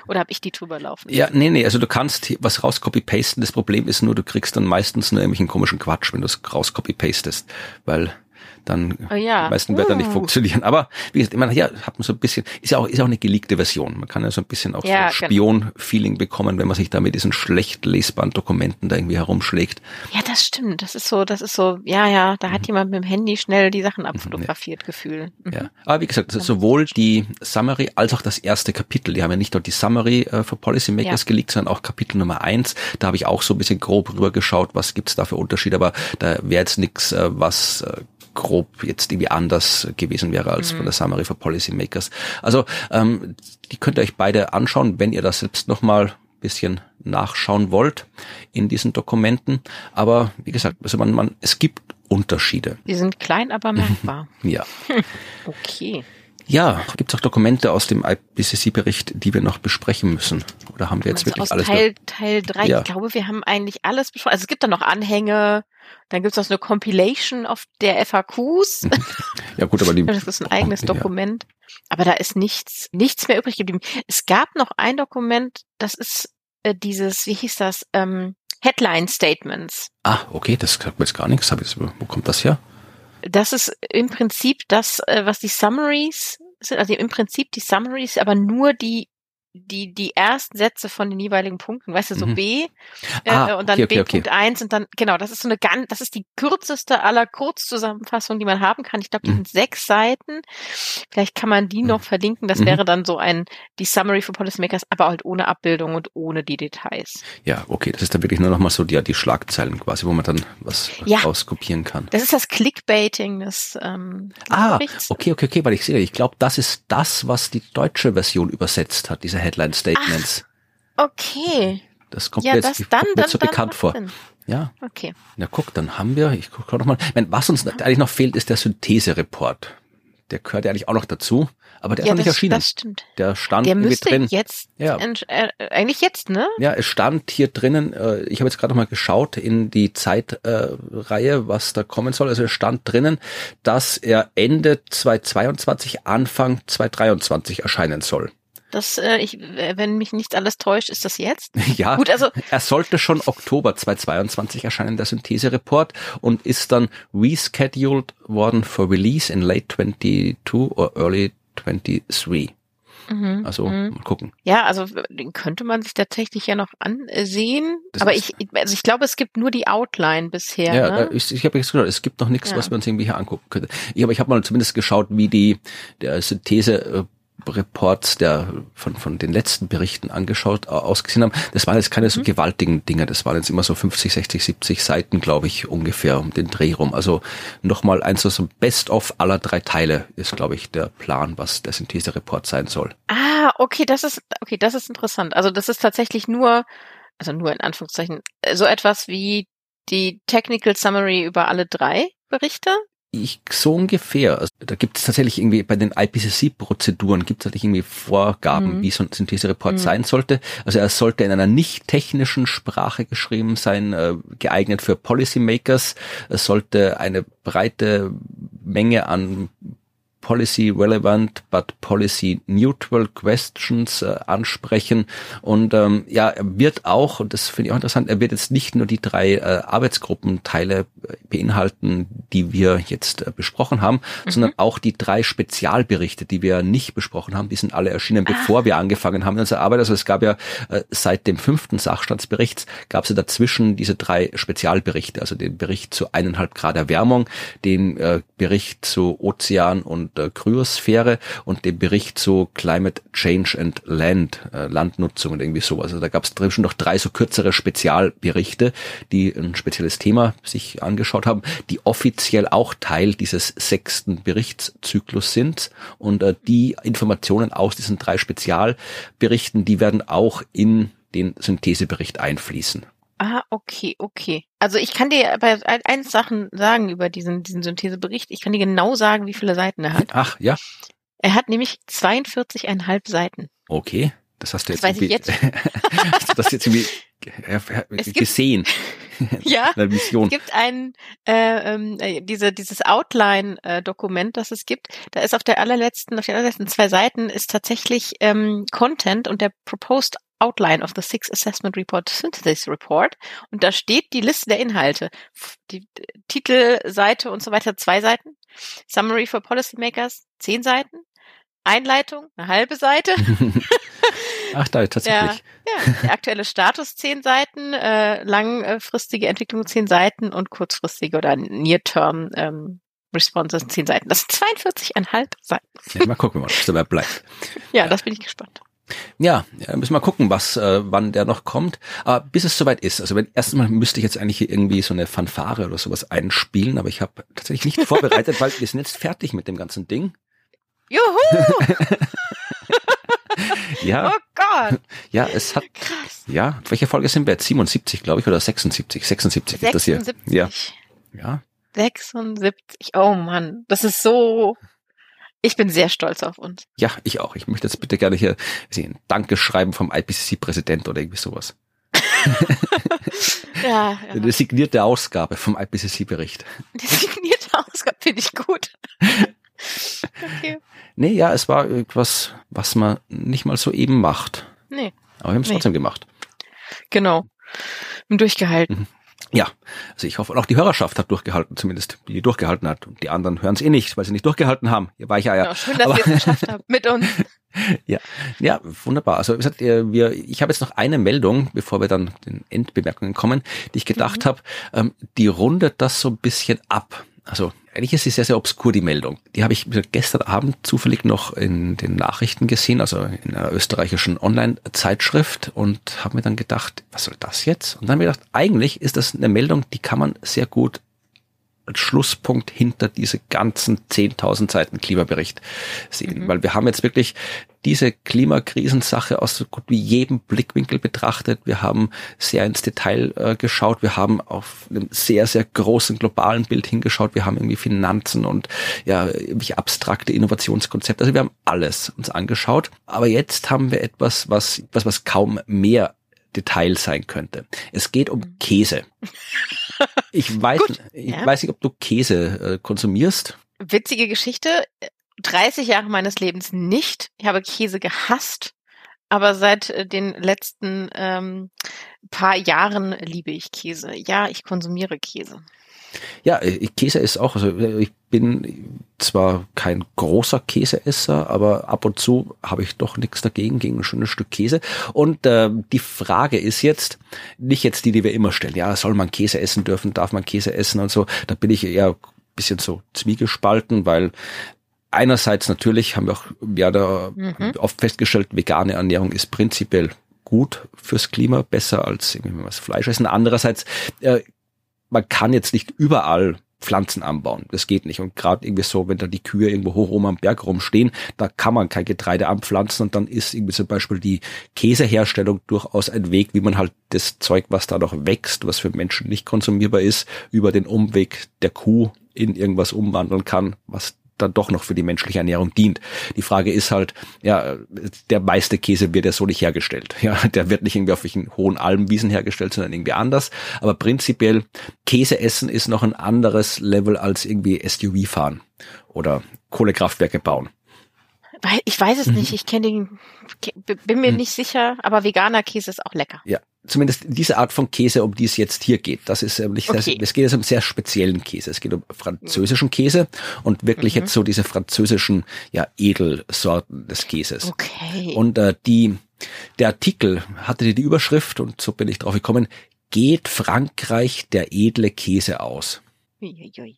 Oder habe ich die drüber laufen? Ja, nee, nee, also du kannst was raus copy-pasten. Das Problem ist nur, du kriegst dann meistens nur irgendwelchen komischen Quatsch, wenn du es raus copy-pastest. Weil dann oh ja. meisten Wörter uh. nicht funktionieren. Aber wie gesagt, ich meine, ja, hat man so ein bisschen, ist ja auch, ist auch eine geleakte Version. Man kann ja so ein bisschen auch ja, so genau. Spion-Feeling bekommen, wenn man sich da mit diesen schlecht lesbaren Dokumenten da irgendwie herumschlägt. Ja, das stimmt. Das ist so, das ist so, ja, ja, da hat mhm. jemand mit dem Handy schnell die Sachen abfotografiert, ja. Gefühl. Mhm. Ja. Aber wie gesagt, sowohl die Summary als auch das erste Kapitel, die haben ja nicht nur die Summary äh, für Policymakers ja. geleakt, sondern auch Kapitel Nummer eins. Da habe ich auch so ein bisschen grob rübergeschaut, was gibt's da für Unterschiede, aber da wäre jetzt nichts, äh, was äh, grob jetzt irgendwie anders gewesen wäre als mhm. von der Summary for Policymakers. Also ähm, die könnt ihr euch beide anschauen, wenn ihr das selbst nochmal bisschen nachschauen wollt in diesen Dokumenten. Aber wie gesagt, also man, man, es gibt Unterschiede. Die sind klein, aber merkbar. ja. okay. Ja, gibt es auch Dokumente aus dem IPCC-Bericht, die wir noch besprechen müssen? Oder haben wir jetzt wirklich alles? Teil, Teil 3, ja. ich glaube, wir haben eigentlich alles besprochen. Also es gibt da noch Anhänge, dann gibt es auch so eine Compilation auf der FAQs. Ja gut, aber die. Das ist ein eigenes ja. Dokument. Aber da ist nichts, nichts mehr übrig geblieben. Es gab noch ein Dokument, das ist äh, dieses, wie hieß das, ähm, Headline Statements. Ah, okay, das sagt mir jetzt gar nichts. Wo kommt das her? Das ist im Prinzip das, äh, was die Summaries sind, also im Prinzip die Summaries, aber nur die die, die ersten Sätze von den jeweiligen Punkten, weißt du, so mhm. B äh, ah, und dann okay, okay, B.1 okay. und dann, genau, das ist so eine ganz, das ist die kürzeste aller Kurzzusammenfassungen, die man haben kann. Ich glaube, die mhm. sind sechs Seiten. Vielleicht kann man die noch mhm. verlinken. Das mhm. wäre dann so ein, die Summary for Policymakers, aber halt ohne Abbildung und ohne die Details. Ja, okay, das ist dann wirklich nur noch mal so die, die Schlagzeilen quasi, wo man dann was ja. rauskopieren kann. Das ist das Clickbaiting des ähm, Ah, okay, okay, okay, weil ich sehe, ich glaube, das ist das, was die deutsche Version übersetzt hat, diese Headline Statements. Ach, okay. Das kommt ja, mir jetzt, das dann, mir dann, so dann bekannt vor. Sinn. Ja. Okay. Na guck, dann haben wir, ich gucke noch mal, was uns eigentlich noch fehlt, ist der Synthese-Report. Der gehört ja eigentlich auch noch dazu, aber der ja, ist noch nicht erschienen. Das stimmt. Der stand der müsste drin. jetzt, ja. Äh, eigentlich jetzt, ne? Ja, es stand hier drinnen, äh, ich habe jetzt gerade noch mal geschaut in die Zeitreihe, äh, was da kommen soll. Also es stand drinnen, dass er Ende 2022, Anfang 2023 erscheinen soll. Das, äh, ich, äh, wenn mich nicht alles täuscht, ist das jetzt? Ja, Gut, also er sollte schon Oktober 2022 erscheinen, der Synthese-Report, und ist dann rescheduled worden for release in late 22 or early 23. Mhm, also mhm. mal gucken. Ja, also den könnte man sich tatsächlich ja noch ansehen. Das aber ich, also ich glaube, es gibt nur die Outline bisher. Ja, ne? ich, ich habe jetzt gesagt, es gibt noch nichts, ja. was man uns irgendwie hier angucken könnte. Ich, aber ich habe mal zumindest geschaut, wie die der Synthese äh, Reports der von, von den letzten Berichten angeschaut, ausgesehen haben, das waren jetzt keine mhm. so gewaltigen Dinge, das waren jetzt immer so 50, 60, 70 Seiten, glaube ich, ungefähr um den Dreh rum. Also nochmal eins so ein Best-of aller drei Teile ist, glaube ich, der Plan, was der Synthese-Report sein soll. Ah, okay, das ist, okay, das ist interessant. Also das ist tatsächlich nur, also nur in Anführungszeichen, so etwas wie die Technical Summary über alle drei Berichte Ich so ungefähr. Also, da gibt es tatsächlich irgendwie bei den IPCC-Prozeduren gibt es tatsächlich irgendwie Vorgaben, mhm. wie so ein Synthese-Report mhm. sein sollte. Also er sollte in einer nicht technischen Sprache geschrieben sein, äh, geeignet für Policymakers. Es sollte eine breite Menge an policy relevant but policy neutral questions äh, ansprechen. Und ähm, ja, er wird auch, und das finde ich auch interessant, er wird jetzt nicht nur die drei äh, Arbeitsgruppenteile äh, beinhalten, die wir jetzt äh, besprochen haben, mhm. sondern auch die drei Spezialberichte, die wir nicht besprochen haben. Die sind alle erschienen, bevor ah. wir angefangen haben in unserer Arbeit. Also es gab ja äh, seit dem fünften Sachstandsbericht gab es ja dazwischen diese drei Spezialberichte, also den Bericht zu eineinhalb Grad Erwärmung, den äh, Bericht zu Ozean und der Kryosphäre und dem Bericht zu Climate Change and Land, äh, Landnutzung und irgendwie sowas. Also da gab es schon noch drei so kürzere Spezialberichte, die ein spezielles Thema sich angeschaut haben, die offiziell auch Teil dieses sechsten Berichtszyklus sind. Und äh, die Informationen aus diesen drei Spezialberichten, die werden auch in den Synthesebericht einfließen. Ah, okay, okay. Also ich kann dir aber eins Sachen sagen über diesen, diesen Synthesebericht. Ich kann dir genau sagen, wie viele Seiten er hat. Ach, ja. Er hat nämlich 42,5 Seiten. Okay. Das hast du jetzt, das weiß ich jetzt. hast du das jetzt irgendwie gesehen? ja, es gibt ein äh, ähm, äh, diese dieses Outline-Dokument, das es gibt. Da ist auf der allerletzten, auf den allerletzten zwei Seiten ist tatsächlich ähm, Content und der Proposed Outline of the Six Assessment Report Synthesis Report. Und da steht die Liste der Inhalte. Die Titelseite und so weiter, zwei Seiten. Summary for Policymakers, zehn Seiten. Einleitung, eine halbe Seite. Ach, da tatsächlich. Der, ja, der aktuelle Status zehn Seiten, äh, langfristige Entwicklung zehn Seiten und kurzfristige oder Near-Term ähm, Responses zehn Seiten. Das sind 42,5 Seiten. Ja, mal gucken, was dabei bleibt. ja, das bin ich gespannt. Ja, ja, müssen wir mal gucken, was, äh, wann der noch kommt. Aber bis es soweit ist. Also wenn erstmal müsste ich jetzt eigentlich hier irgendwie so eine Fanfare oder sowas einspielen, aber ich habe tatsächlich nicht vorbereitet, weil wir sind jetzt fertig mit dem ganzen Ding. Juhu! ja. Oh Gott. Ja, es hat. Krass. Ja, welche Folge sind wir jetzt? 77, glaube ich, oder 76? 76 ist das hier. Ja. Ja. 76. Oh Mann, das ist so ich bin sehr stolz auf uns. Ja, ich auch. Ich möchte jetzt bitte gerne hier ein Danke schreiben vom IPCC-Präsident oder irgendwie sowas. ja, ja. Eine signierte Ausgabe vom IPCC-Bericht. Die signierte Ausgabe finde ich gut. okay. Nee, ja, es war etwas, was man nicht mal so eben macht. Nee. Aber wir haben es nee. trotzdem gemacht. Genau. Und durchgehalten. Mhm. Ja, also ich hoffe, auch die Hörerschaft hat durchgehalten, zumindest die durchgehalten hat. Und die anderen hören es eh nicht, weil sie nicht durchgehalten haben. Ihr Weicheier. Ja, schön, dass Aber, ihr es geschafft habt mit uns. ja, ja, wunderbar. Also gesagt, wir, ich habe jetzt noch eine Meldung, bevor wir dann den Endbemerkungen kommen, die ich gedacht mhm. habe, ähm, die rundet das so ein bisschen ab. Also eigentlich ist sie sehr, sehr obskur, die Meldung. Die habe ich gestern Abend zufällig noch in den Nachrichten gesehen, also in einer österreichischen Online-Zeitschrift und habe mir dann gedacht, was soll das jetzt? Und dann habe ich gedacht, eigentlich ist das eine Meldung, die kann man sehr gut Schlusspunkt hinter diese ganzen 10.000 Seiten Klimabericht sehen. Mhm. Weil wir haben jetzt wirklich diese Klimakrisensache aus so gut wie jedem Blickwinkel betrachtet. Wir haben sehr ins Detail äh, geschaut. Wir haben auf einem sehr, sehr großen globalen Bild hingeschaut. Wir haben irgendwie Finanzen und ja, irgendwelche abstrakte Innovationskonzepte. Also wir haben alles uns angeschaut. Aber jetzt haben wir etwas, was, was, was kaum mehr Detail sein könnte. Es geht um mhm. Käse. Ich weiß, Gut, ich ja. weiß nicht, ob du Käse äh, konsumierst. Witzige Geschichte. 30 Jahre meines Lebens nicht. Ich habe Käse gehasst. Aber seit äh, den letzten ähm, paar Jahren liebe ich Käse. Ja, ich konsumiere Käse. Ja, äh, Käse ist auch, also äh, ich bin zwar kein großer Käseesser, aber ab und zu habe ich doch nichts dagegen, gegen ein schönes Stück Käse. Und äh, die Frage ist jetzt, nicht jetzt die, die wir immer stellen, ja, soll man Käse essen dürfen, darf man Käse essen und so, da bin ich eher ein bisschen so zwiegespalten, weil einerseits natürlich haben wir auch ja da mhm. oft festgestellt, vegane Ernährung ist prinzipiell gut fürs Klima, besser als irgendwie was Fleisch essen. Andererseits äh, man kann jetzt nicht überall Pflanzen anbauen. Das geht nicht. Und gerade irgendwie so, wenn da die Kühe irgendwo hoch oben am Berg rumstehen, da kann man kein Getreide anpflanzen und dann ist irgendwie zum Beispiel die Käseherstellung durchaus ein Weg, wie man halt das Zeug, was da noch wächst, was für Menschen nicht konsumierbar ist, über den Umweg der Kuh in irgendwas umwandeln kann, was dann doch noch für die menschliche Ernährung dient. Die Frage ist halt, ja, der meiste Käse wird ja so nicht hergestellt. Ja, der wird nicht irgendwie auf welchen hohen Almwiesen hergestellt, sondern irgendwie anders. Aber prinzipiell Käse essen ist noch ein anderes Level als irgendwie SUV fahren oder Kohlekraftwerke bauen. Ich weiß es nicht. Mhm. Ich kenne den, bin mir mhm. nicht sicher, aber veganer Käse ist auch lecker. Ja, zumindest diese Art von Käse, um die es jetzt hier geht. Das ist nicht, okay. es geht jetzt um sehr speziellen Käse. Es geht um französischen Käse und wirklich mhm. jetzt so diese französischen, ja, Edelsorten des Käses. Okay. Und äh, die, der Artikel hatte die Überschrift und so bin ich drauf gekommen, geht Frankreich der edle Käse aus? Uiuiui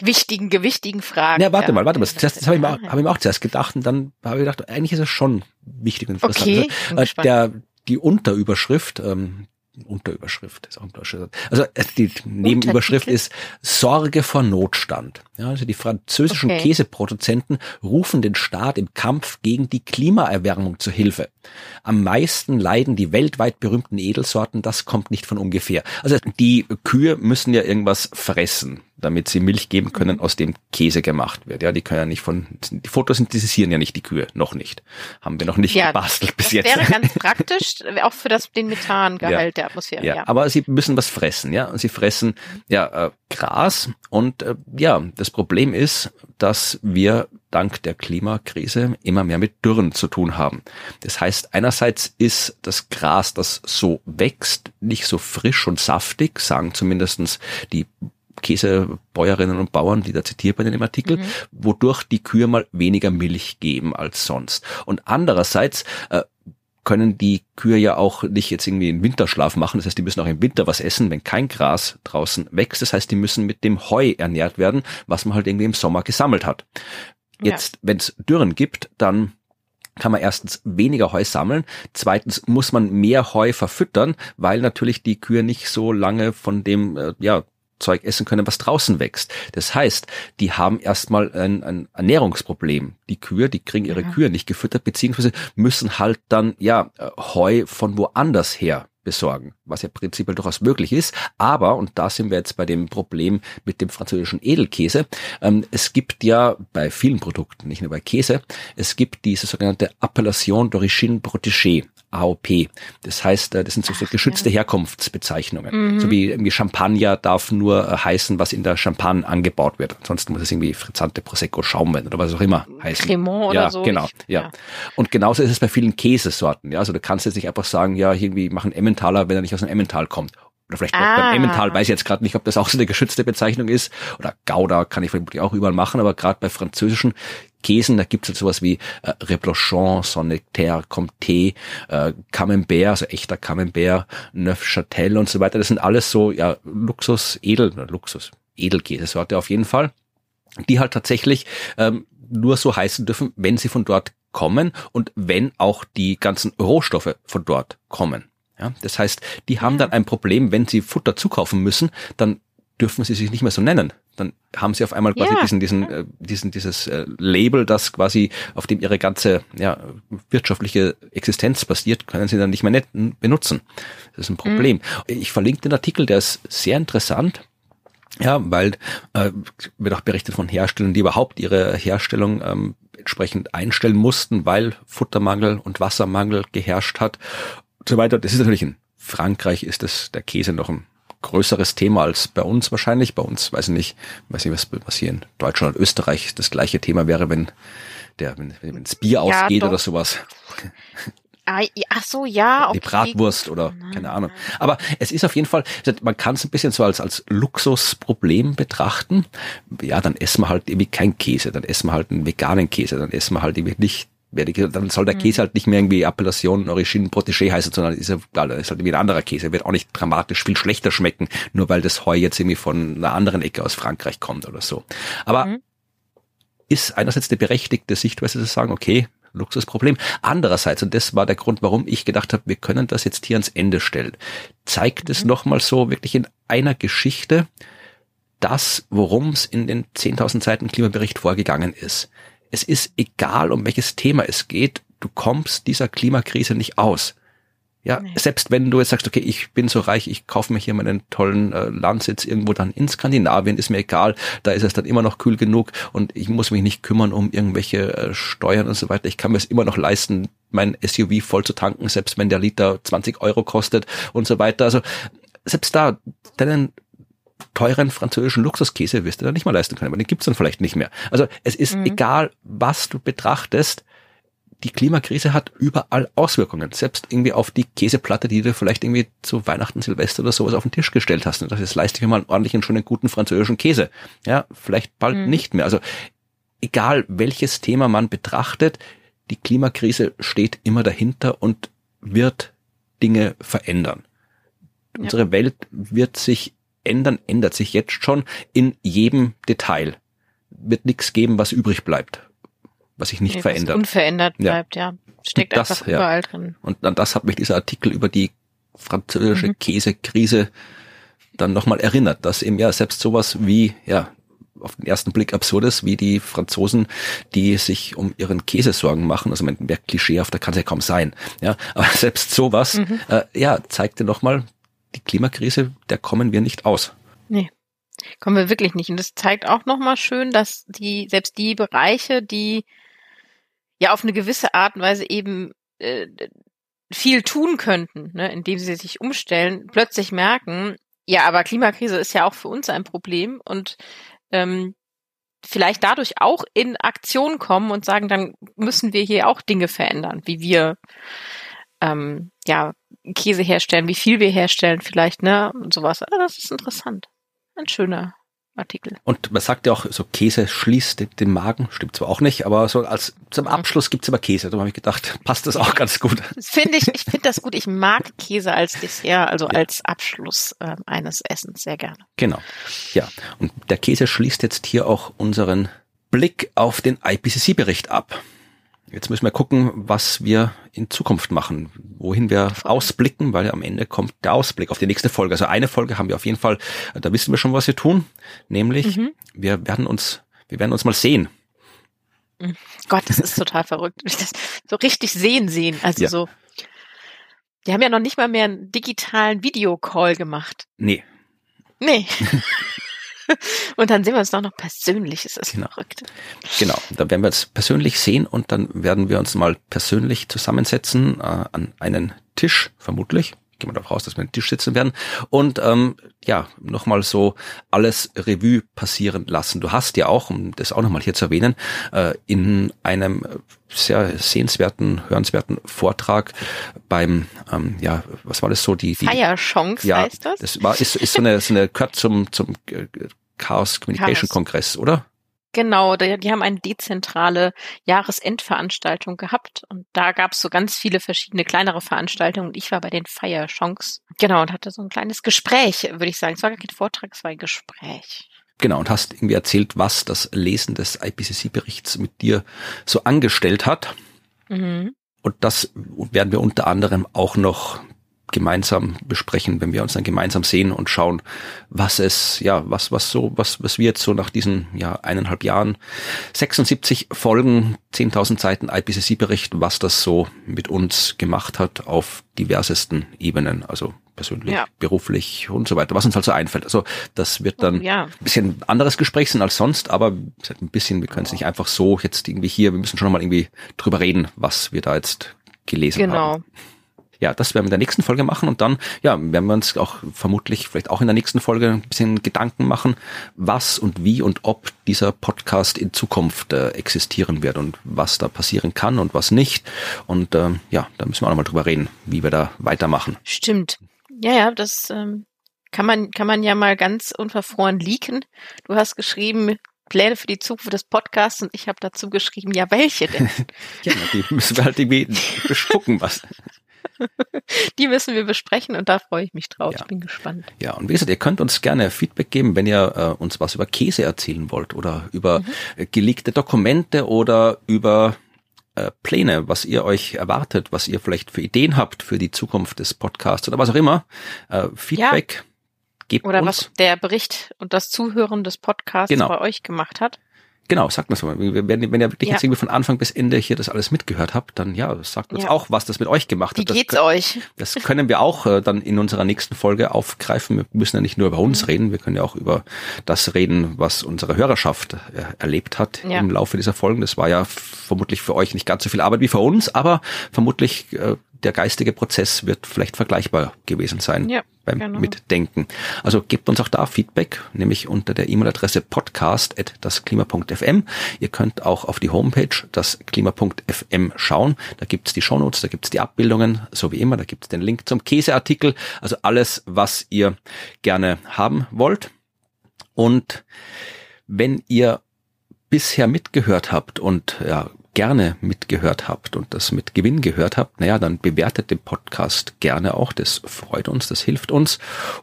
wichtigen, gewichtigen Fragen. Ja, warte mal, warte mal. Das, das habe ich, mir, hab ich mir auch zuerst gedacht und dann habe ich gedacht, eigentlich ist es schon wichtig und interessant. Okay, also, äh, der, die Unterüberschrift, ähm, Unterüberschrift ist auch ein deutscher Satz. Also äh, die Nebenüberschrift ist Sorge vor Notstand. Ja, also die französischen okay. Käseproduzenten rufen den Staat im Kampf gegen die Klimaerwärmung zu Hilfe. Am meisten leiden die weltweit berühmten Edelsorten, das kommt nicht von ungefähr. Also die Kühe müssen ja irgendwas fressen damit sie Milch geben können, aus dem Käse gemacht wird. Ja, die können ja nicht von, die fotosynthetisieren ja nicht die Kühe, noch nicht. Haben wir noch nicht ja, gebastelt bis das jetzt. Das wäre ganz praktisch, auch für das, den Methangehalt ja. der Atmosphäre. Ja, ja, aber sie müssen was fressen, ja. Und sie fressen, ja, äh, Gras und, äh, ja, das Problem ist, dass wir dank der Klimakrise immer mehr mit Dürren zu tun haben. Das heißt, einerseits ist das Gras, das so wächst, nicht so frisch und saftig, sagen zumindestens die Käsebäuerinnen und Bauern, die da zitiert werden im Artikel, mhm. wodurch die Kühe mal weniger Milch geben als sonst. Und andererseits äh, können die Kühe ja auch nicht jetzt irgendwie einen Winterschlaf machen. Das heißt, die müssen auch im Winter was essen, wenn kein Gras draußen wächst. Das heißt, die müssen mit dem Heu ernährt werden, was man halt irgendwie im Sommer gesammelt hat. Jetzt, ja. wenn es Dürren gibt, dann kann man erstens weniger Heu sammeln, zweitens muss man mehr Heu verfüttern, weil natürlich die Kühe nicht so lange von dem äh, ja Zeug essen können, was draußen wächst. Das heißt, die haben erstmal ein, ein Ernährungsproblem. Die Kühe, die kriegen ihre ja. Kühe nicht gefüttert, beziehungsweise müssen halt dann, ja, Heu von woanders her besorgen, was ja prinzipiell durchaus möglich ist. Aber, und da sind wir jetzt bei dem Problem mit dem französischen Edelkäse, ähm, es gibt ja bei vielen Produkten, nicht nur bei Käse, es gibt diese sogenannte Appellation d'origine protégée. AOP. Das heißt, äh, das sind so, so geschützte ja. Herkunftsbezeichnungen. Mhm. So wie irgendwie Champagner darf nur äh, heißen, was in der Champagne angebaut wird. Ansonsten muss es irgendwie frizzante Prosecco Schaumwein oder was auch immer heißen. Cremant ja, oder so. Genau, ich, ja. ja. Und genauso ist es bei vielen Käsesorten. Ja, also du kannst jetzt nicht einfach sagen, ja, irgendwie machen Emmentaler, wenn er nicht aus dem Emmental kommt. Oder vielleicht ah. beim Emmental weiß ich jetzt gerade nicht, ob das auch so eine geschützte Bezeichnung ist. Oder Gouda kann ich vermutlich auch überall machen, aber gerade bei französischen Käsen, da gibt's halt sowas wie äh, Reblochon, Sonnetaire, Comté, äh, Camembert, also echter Camembert, Neufchâtel und so weiter. Das sind alles so ja Luxus, Edel, Luxus, Edelkäsesorte auf jeden Fall, die halt tatsächlich ähm, nur so heißen dürfen, wenn sie von dort kommen und wenn auch die ganzen Rohstoffe von dort kommen. Ja, das heißt, die haben dann ein Problem, wenn sie Futter zukaufen müssen, dann dürfen sie sich nicht mehr so nennen. Dann haben sie auf einmal quasi ja. diesen, diesen, äh, diesen, dieses äh, Label, das quasi auf dem ihre ganze ja, wirtschaftliche Existenz basiert, können sie dann nicht mehr net benutzen. Das ist ein Problem. Mhm. Ich verlinke den Artikel, der ist sehr interessant. Ja, weil äh, wird auch berichtet von Herstellern, die überhaupt ihre Herstellung ähm, entsprechend einstellen mussten, weil Futtermangel und Wassermangel geherrscht hat und so weiter. Das ist natürlich in Frankreich ist das der Käse noch ein größeres Thema als bei uns wahrscheinlich. Bei uns weiß ich nicht, weiß nicht, was, was hier in Deutschland und Österreich das gleiche Thema wäre, wenn der, wenn, wenn das Bier ja, ausgeht doch. oder sowas. Ah, ach so, ja. Okay. Die Bratwurst oder keine Ahnung. Aber es ist auf jeden Fall, man kann es ein bisschen so als, als Luxusproblem betrachten. Ja, dann essen wir halt irgendwie kein Käse, dann essen wir halt einen veganen Käse, dann essen wir halt irgendwie nicht dann soll der Käse mhm. halt nicht mehr irgendwie Appellation Origine Protégé heißen, sondern ist, er, ist halt wie ein anderer Käse. Wird auch nicht dramatisch viel schlechter schmecken, nur weil das Heu jetzt irgendwie von einer anderen Ecke aus Frankreich kommt oder so. Aber mhm. ist einerseits eine berechtigte Sichtweise zu sagen, okay, Luxusproblem. Andererseits, und das war der Grund, warum ich gedacht habe, wir können das jetzt hier ans Ende stellen, zeigt mhm. es nochmal so wirklich in einer Geschichte, das, worum es in den 10.000 Seiten Klimabericht vorgegangen ist. Es ist egal, um welches Thema es geht, du kommst dieser Klimakrise nicht aus. Ja, nee. selbst wenn du jetzt sagst, okay, ich bin so reich, ich kaufe mir hier meinen tollen äh, Landsitz irgendwo dann in Skandinavien, ist mir egal, da ist es dann immer noch kühl genug und ich muss mich nicht kümmern um irgendwelche äh, Steuern und so weiter. Ich kann mir es immer noch leisten, mein SUV voll zu tanken, selbst wenn der Liter 20 Euro kostet und so weiter. Also selbst da, deinen teuren französischen Luxuskäse wirst du dann nicht mal leisten können, aber den gibt's dann vielleicht nicht mehr. Also es ist mhm. egal, was du betrachtest, die Klimakrise hat überall Auswirkungen. Selbst irgendwie auf die Käseplatte, die du vielleicht irgendwie zu Weihnachten, Silvester oder sowas auf den Tisch gestellt hast. Und das ist, leiste ich mir mal einen ordentlichen, schönen, guten französischen Käse. Ja, vielleicht bald mhm. nicht mehr. Also egal welches Thema man betrachtet, die Klimakrise steht immer dahinter und wird Dinge verändern. Ja. Unsere Welt wird sich ändern, ändert sich jetzt schon in jedem Detail. Wird nichts geben, was übrig bleibt was sich nicht nee, verändert. unverändert bleibt, ja. ja. Steckt das, einfach überall ja. drin. Und an das hat mich dieser Artikel über die französische mhm. Käsekrise dann nochmal erinnert, dass eben ja selbst sowas wie, ja, auf den ersten Blick absurdes, wie die Franzosen, die sich um ihren Käse Sorgen machen. Also mehr klischeehaft, da kann es ja kaum sein. Ja, aber selbst sowas, mhm. äh, ja, zeigte nochmal, die Klimakrise, der kommen wir nicht aus. Nee. Kommen wir wirklich nicht. Und das zeigt auch nochmal schön, dass die, selbst die Bereiche, die ja auf eine gewisse Art und Weise eben äh, viel tun könnten, ne, indem sie sich umstellen, plötzlich merken, ja, aber Klimakrise ist ja auch für uns ein Problem und ähm, vielleicht dadurch auch in Aktion kommen und sagen, dann müssen wir hier auch Dinge verändern, wie wir ähm, ja Käse herstellen, wie viel wir herstellen, vielleicht, ne, und sowas. Ah, das ist interessant. Ein schöner Artikel. Und man sagt ja auch, so Käse schließt den, Magen, stimmt zwar auch nicht, aber so als zum Abschluss gibt's immer Käse. Da habe ich gedacht, passt das auch ganz gut. Finde ich, ich finde das gut. Ich mag Käse als Dessert, also ja. als Abschluss äh, eines Essens sehr gerne. Genau. Ja. Und der Käse schließt jetzt hier auch unseren Blick auf den IPCC-Bericht ab. Jetzt müssen wir gucken, was wir in Zukunft machen, wohin wir ausblicken, weil am Ende kommt der Ausblick auf die nächste Folge. Also eine Folge haben wir auf jeden Fall, da wissen wir schon, was wir tun, nämlich mhm. wir werden uns, wir werden uns mal sehen. Mhm. Gott, das ist total verrückt. So richtig sehen sehen. Also ja. so. Die haben ja noch nicht mal mehr einen digitalen Videocall gemacht. Nee. Nee. und dann sehen wir uns doch noch persönlich. Es ist genau. verrückt. Genau, da werden wir uns persönlich sehen und dann werden wir uns mal persönlich zusammensetzen äh, an einen Tisch, vermutlich gehe mal davon aus, dass wir am Tisch sitzen werden und ähm, ja, nochmal so alles Revue passieren lassen. Du hast ja auch, um das auch nochmal hier zu erwähnen, äh, in einem sehr sehenswerten, hörenswerten Vortrag beim, ähm, ja, was war das so, die, die Feierchance ja, heißt das? Das war, ist, ist so eine, so eine, gehört zum, zum äh, Chaos Communication Chaos. Kongress, oder? Genau, die, die haben eine dezentrale Jahresendveranstaltung gehabt und da gab es so ganz viele verschiedene kleinere Veranstaltungen und ich war bei den Fire Chance. Genau, und hatte so ein kleines Gespräch, würde ich sagen. Es war gar kein Vortrag, es war ein Gespräch. Genau, und hast irgendwie erzählt, was das Lesen des IPCC-Berichts mit dir so angestellt hat. Mhm. Und das werden wir unter anderem auch noch gemeinsam besprechen, wenn wir uns dann gemeinsam sehen und schauen, was es, ja, was, was so, was, was wir jetzt so nach diesen, ja, eineinhalb Jahren, 76 Folgen, 10.000 Seiten IPCC-Bericht, was das so mit uns gemacht hat auf diversesten Ebenen, also persönlich, ja. beruflich und so weiter, was uns halt so einfällt. Also das wird dann oh, ja. ein bisschen anderes Gespräch sein als sonst, aber ein bisschen, wir können es nicht einfach so jetzt irgendwie hier, wir müssen schon mal irgendwie drüber reden, was wir da jetzt gelesen genau. haben. Genau ja, das werden wir in der nächsten Folge machen und dann, ja, werden wir uns auch vermutlich vielleicht auch in der nächsten Folge ein bisschen Gedanken machen, was und wie und ob dieser Podcast in Zukunft äh, existieren wird und was da passieren kann und was nicht. Und ähm, ja, da müssen wir auch nochmal drüber reden, wie wir da weitermachen. Stimmt. Ja, ja, das ähm, kann man, kann man ja mal ganz unverfroren leaken. Du hast geschrieben, Pläne für die Zukunft des Podcasts und ich habe dazu geschrieben, ja, welche denn? ja, die müssen wir halt irgendwie bespucken, was. Die müssen wir besprechen und da freue ich mich drauf. Ja. Ich bin gespannt. Ja, und wie gesagt, ihr könnt uns gerne Feedback geben, wenn ihr äh, uns was über Käse erzählen wollt oder über mhm. Äh, geleakte Dokumente oder über äh, Pläne, was ihr euch erwartet, was ihr vielleicht für Ideen habt für die Zukunft des Podcasts oder was auch immer. Äh, Feedback. Ja gebt Oder uns, was der Bericht und das Zuhören des Podcasts Genau. bei euch gemacht hat. Genau, sagt mir mal. Wenn, wenn ihr wirklich Ja. jetzt irgendwie von Anfang bis Ende hier das alles mitgehört habt, dann ja, sagt uns Ja. auch, was das mit euch gemacht Wie hat. Das geht's kö- euch? Das können wir auch äh, dann in unserer nächsten Folge aufgreifen. Wir müssen ja nicht nur über Mhm. uns reden, wir können ja auch über das reden, was unsere Hörerschaft äh, erlebt hat Ja. im Laufe dieser Folgen. Das war ja vermutlich für euch nicht ganz so viel Arbeit wie für uns, aber vermutlich äh, der geistige Prozess wird vielleicht vergleichbar gewesen sein Ja, beim genau. Mitdenken. Also gebt uns auch da Feedback, nämlich unter der E-Mail-Adresse podcast.dasklima.fm. Ihr könnt auch auf die Homepage das klima.fm schauen. Da gibt's die Shownotes, da gibt's die Abbildungen, so wie immer. Da gibt's den Link zum Käseartikel. Also alles, was ihr gerne haben wollt. Und wenn ihr bisher mitgehört habt und ja, gerne mitgehört habt und das mit Gewinn gehört habt, naja, dann bewertet den Podcast gerne auch. Das freut uns, das hilft uns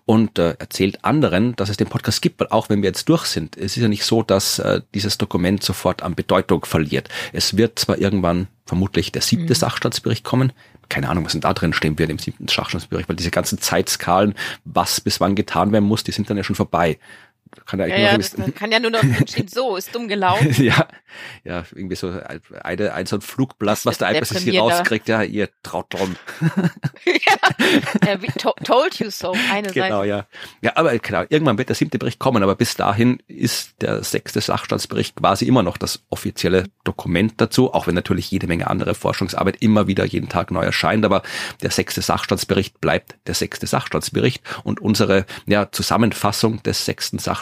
und äh, erzählt anderen, dass es den Podcast gibt, weil auch wenn wir jetzt durch sind, es ist ja nicht so, dass äh, dieses Dokument sofort an Bedeutung verliert. Es wird zwar irgendwann vermutlich der siebte Sachstandsbericht kommen, keine Ahnung, was denn da drin stehen wird im siebten Sachstandsbericht, weil diese ganzen Zeitskalen, was bis wann getan werden muss, die sind dann ja schon vorbei. Kann ja, Ja, eigentlich ja, nur kann ja nur noch stehen, so, ist dumm gelaufen. ja, ja, irgendwie so eine, ein so ein Flugblatt, was der IPCC deprimierender. rauskriegt, ja, ihr traut drum. ja, wie to told you so, eine Genau, Seite. ja. Ja, aber genau, irgendwann wird der siebte Bericht kommen, aber bis dahin ist der sechste Sachstandsbericht quasi immer noch das offizielle Dokument dazu, auch wenn natürlich jede Menge andere Forschungsarbeit immer wieder jeden Tag neu erscheint, aber der sechste Sachstandsbericht bleibt der sechste Sachstandsbericht und unsere ja, Zusammenfassung des sechsten Sachstandsberichts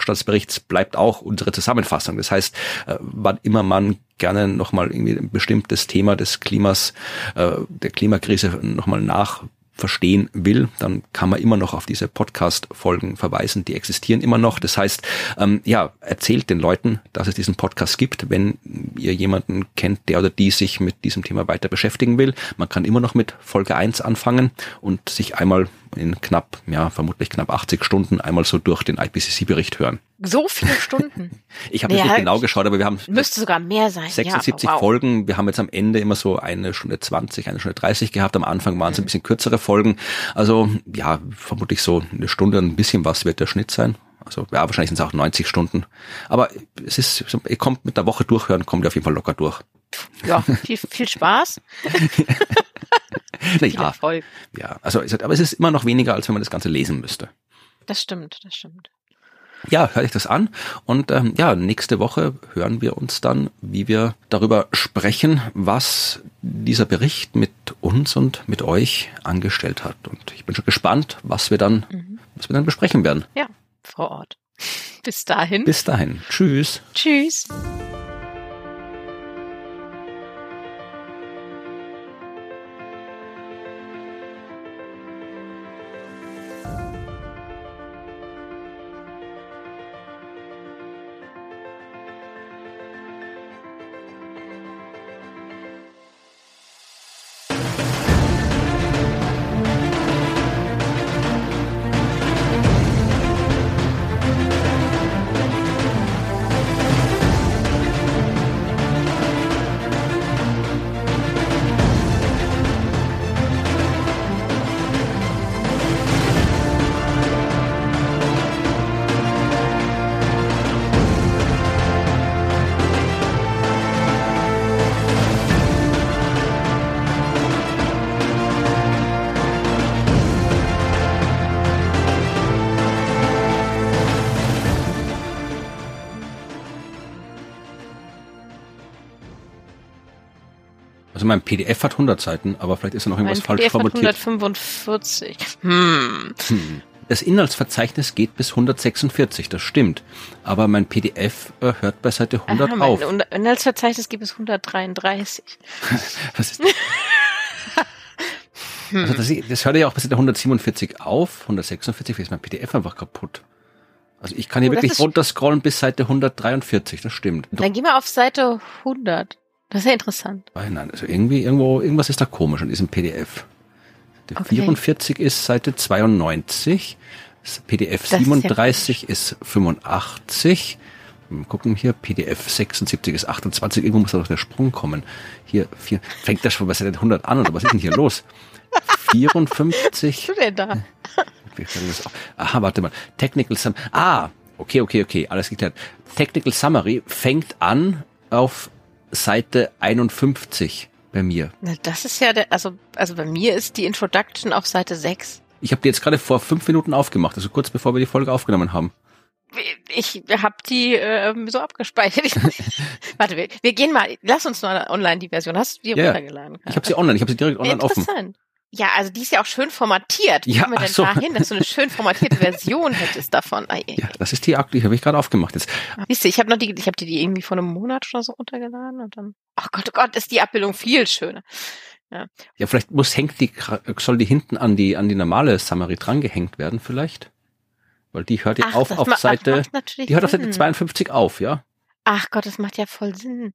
bleibt auch unsere Zusammenfassung. Das heißt, äh, wann immer man gerne nochmal irgendwie ein bestimmtes Thema des Klimas, äh, der Klimakrise nochmal nach verstehen will, dann kann man immer noch auf diese Podcast-Folgen verweisen, die existieren immer noch. Das heißt, ähm, ja, erzählt den Leuten, dass es diesen Podcast gibt, wenn ihr jemanden kennt, der oder die sich mit diesem Thema weiter beschäftigen will. Man kann immer noch mit Folge 1 anfangen und sich einmal in knapp, ja, vermutlich knapp 80 Stunden einmal so durch den IPCC-Bericht hören. So viele Stunden. Ich habe nicht genau geschaut, aber wir haben Müsste sogar mehr sein. 76 ja, wow. Folgen. Wir haben jetzt am Ende immer so eine Stunde 20, eine Stunde 30 gehabt. Am Anfang waren es ein bisschen kürzere Folgen. Also ja, vermutlich so eine Stunde, ein bisschen was wird der Schnitt sein. Also ja, wahrscheinlich sind es auch 90 Stunden. Aber es ist, ihr kommt mit der Woche durchhören, kommt ihr auf jeden Fall locker durch. Ja, viel, viel Spaß. Na ja, Erfolg. ja. Also, aber es ist immer noch weniger, als wenn man das Ganze lesen müsste. Das stimmt, das stimmt. Ja, hört euch das an. Und ähm, ja, nächste Woche hören wir uns dann, wie wir darüber sprechen, was dieser Bericht mit uns und mit euch angestellt hat. Und ich bin schon gespannt, was wir dann, was wir dann besprechen werden. Ja, vor Ort. Bis dahin. Bis dahin. Tschüss. Tschüss. Mein PDF hat 100 Seiten, aber vielleicht ist da noch irgendwas Mein falsch PDF hat formatiert. 145. Hm. Das Inhaltsverzeichnis geht bis 146, das stimmt. Aber mein PDF äh, hört bei Seite 100 Aha, auf. mein Inhaltsverzeichnis gibt es 133. Was ist also das, das hört ja auch bis Seite 147 auf, 146 ist mein PDF einfach kaputt. Also ich kann hier Oh, das wirklich runterscrollen bis Seite 143, das stimmt. Dann geh mal auf Seite 100. Das ist ja interessant. Nein, nein, also irgendwie, irgendwo, irgendwas ist da komisch an diesem PDF. Der Okay. 44 ist Seite 92, das PDF Das ist ja 37 ist 85. Mal gucken hier, PDF 76 ist 28, irgendwo muss da doch der Sprung kommen. Hier, vier, fängt das schon bei Seite 100 an oder was ist denn hier los? 54, Was denn da? Aha, warte mal. Technical Summary. Ah, okay, okay, okay, alles geklärt. Technical Summary fängt an auf Seite 51 bei mir. Na, das ist ja der, also, also bei mir ist die Introduction auf Seite 6. Ich habe die jetzt gerade vor fünf Minuten aufgemacht, also kurz bevor wir die Folge aufgenommen haben. Ich habe die äh, so abgespeichert. Ich, warte, wir, wir gehen mal. Lass uns mal online die Version. Hast du die ja, runtergeladen? Ich habe sie online. Ich habe sie direkt online Interessant. Ja, also die ist ja auch schön formatiert. Wie ja, kommen wir denn so. dahin, dass du eine schön formatierte Version hättest davon? Ah, ja, das ist die aktuelle, habe ich gerade aufgemacht jetzt. Siehst du, ich habe noch die, ich habe die, die irgendwie vor einem Monat oder so runtergeladen und dann. Ach Gott, oh Gott, ist die Abbildung viel schöner. Ja. ja, vielleicht muss hängt die, soll die hinten an die an die normale Summary drangehängt werden, vielleicht, weil die hört ja Ach, auf auf Seite, die hört auf Seite 52 auf, ja. Ach Gott, das macht ja voll Sinn.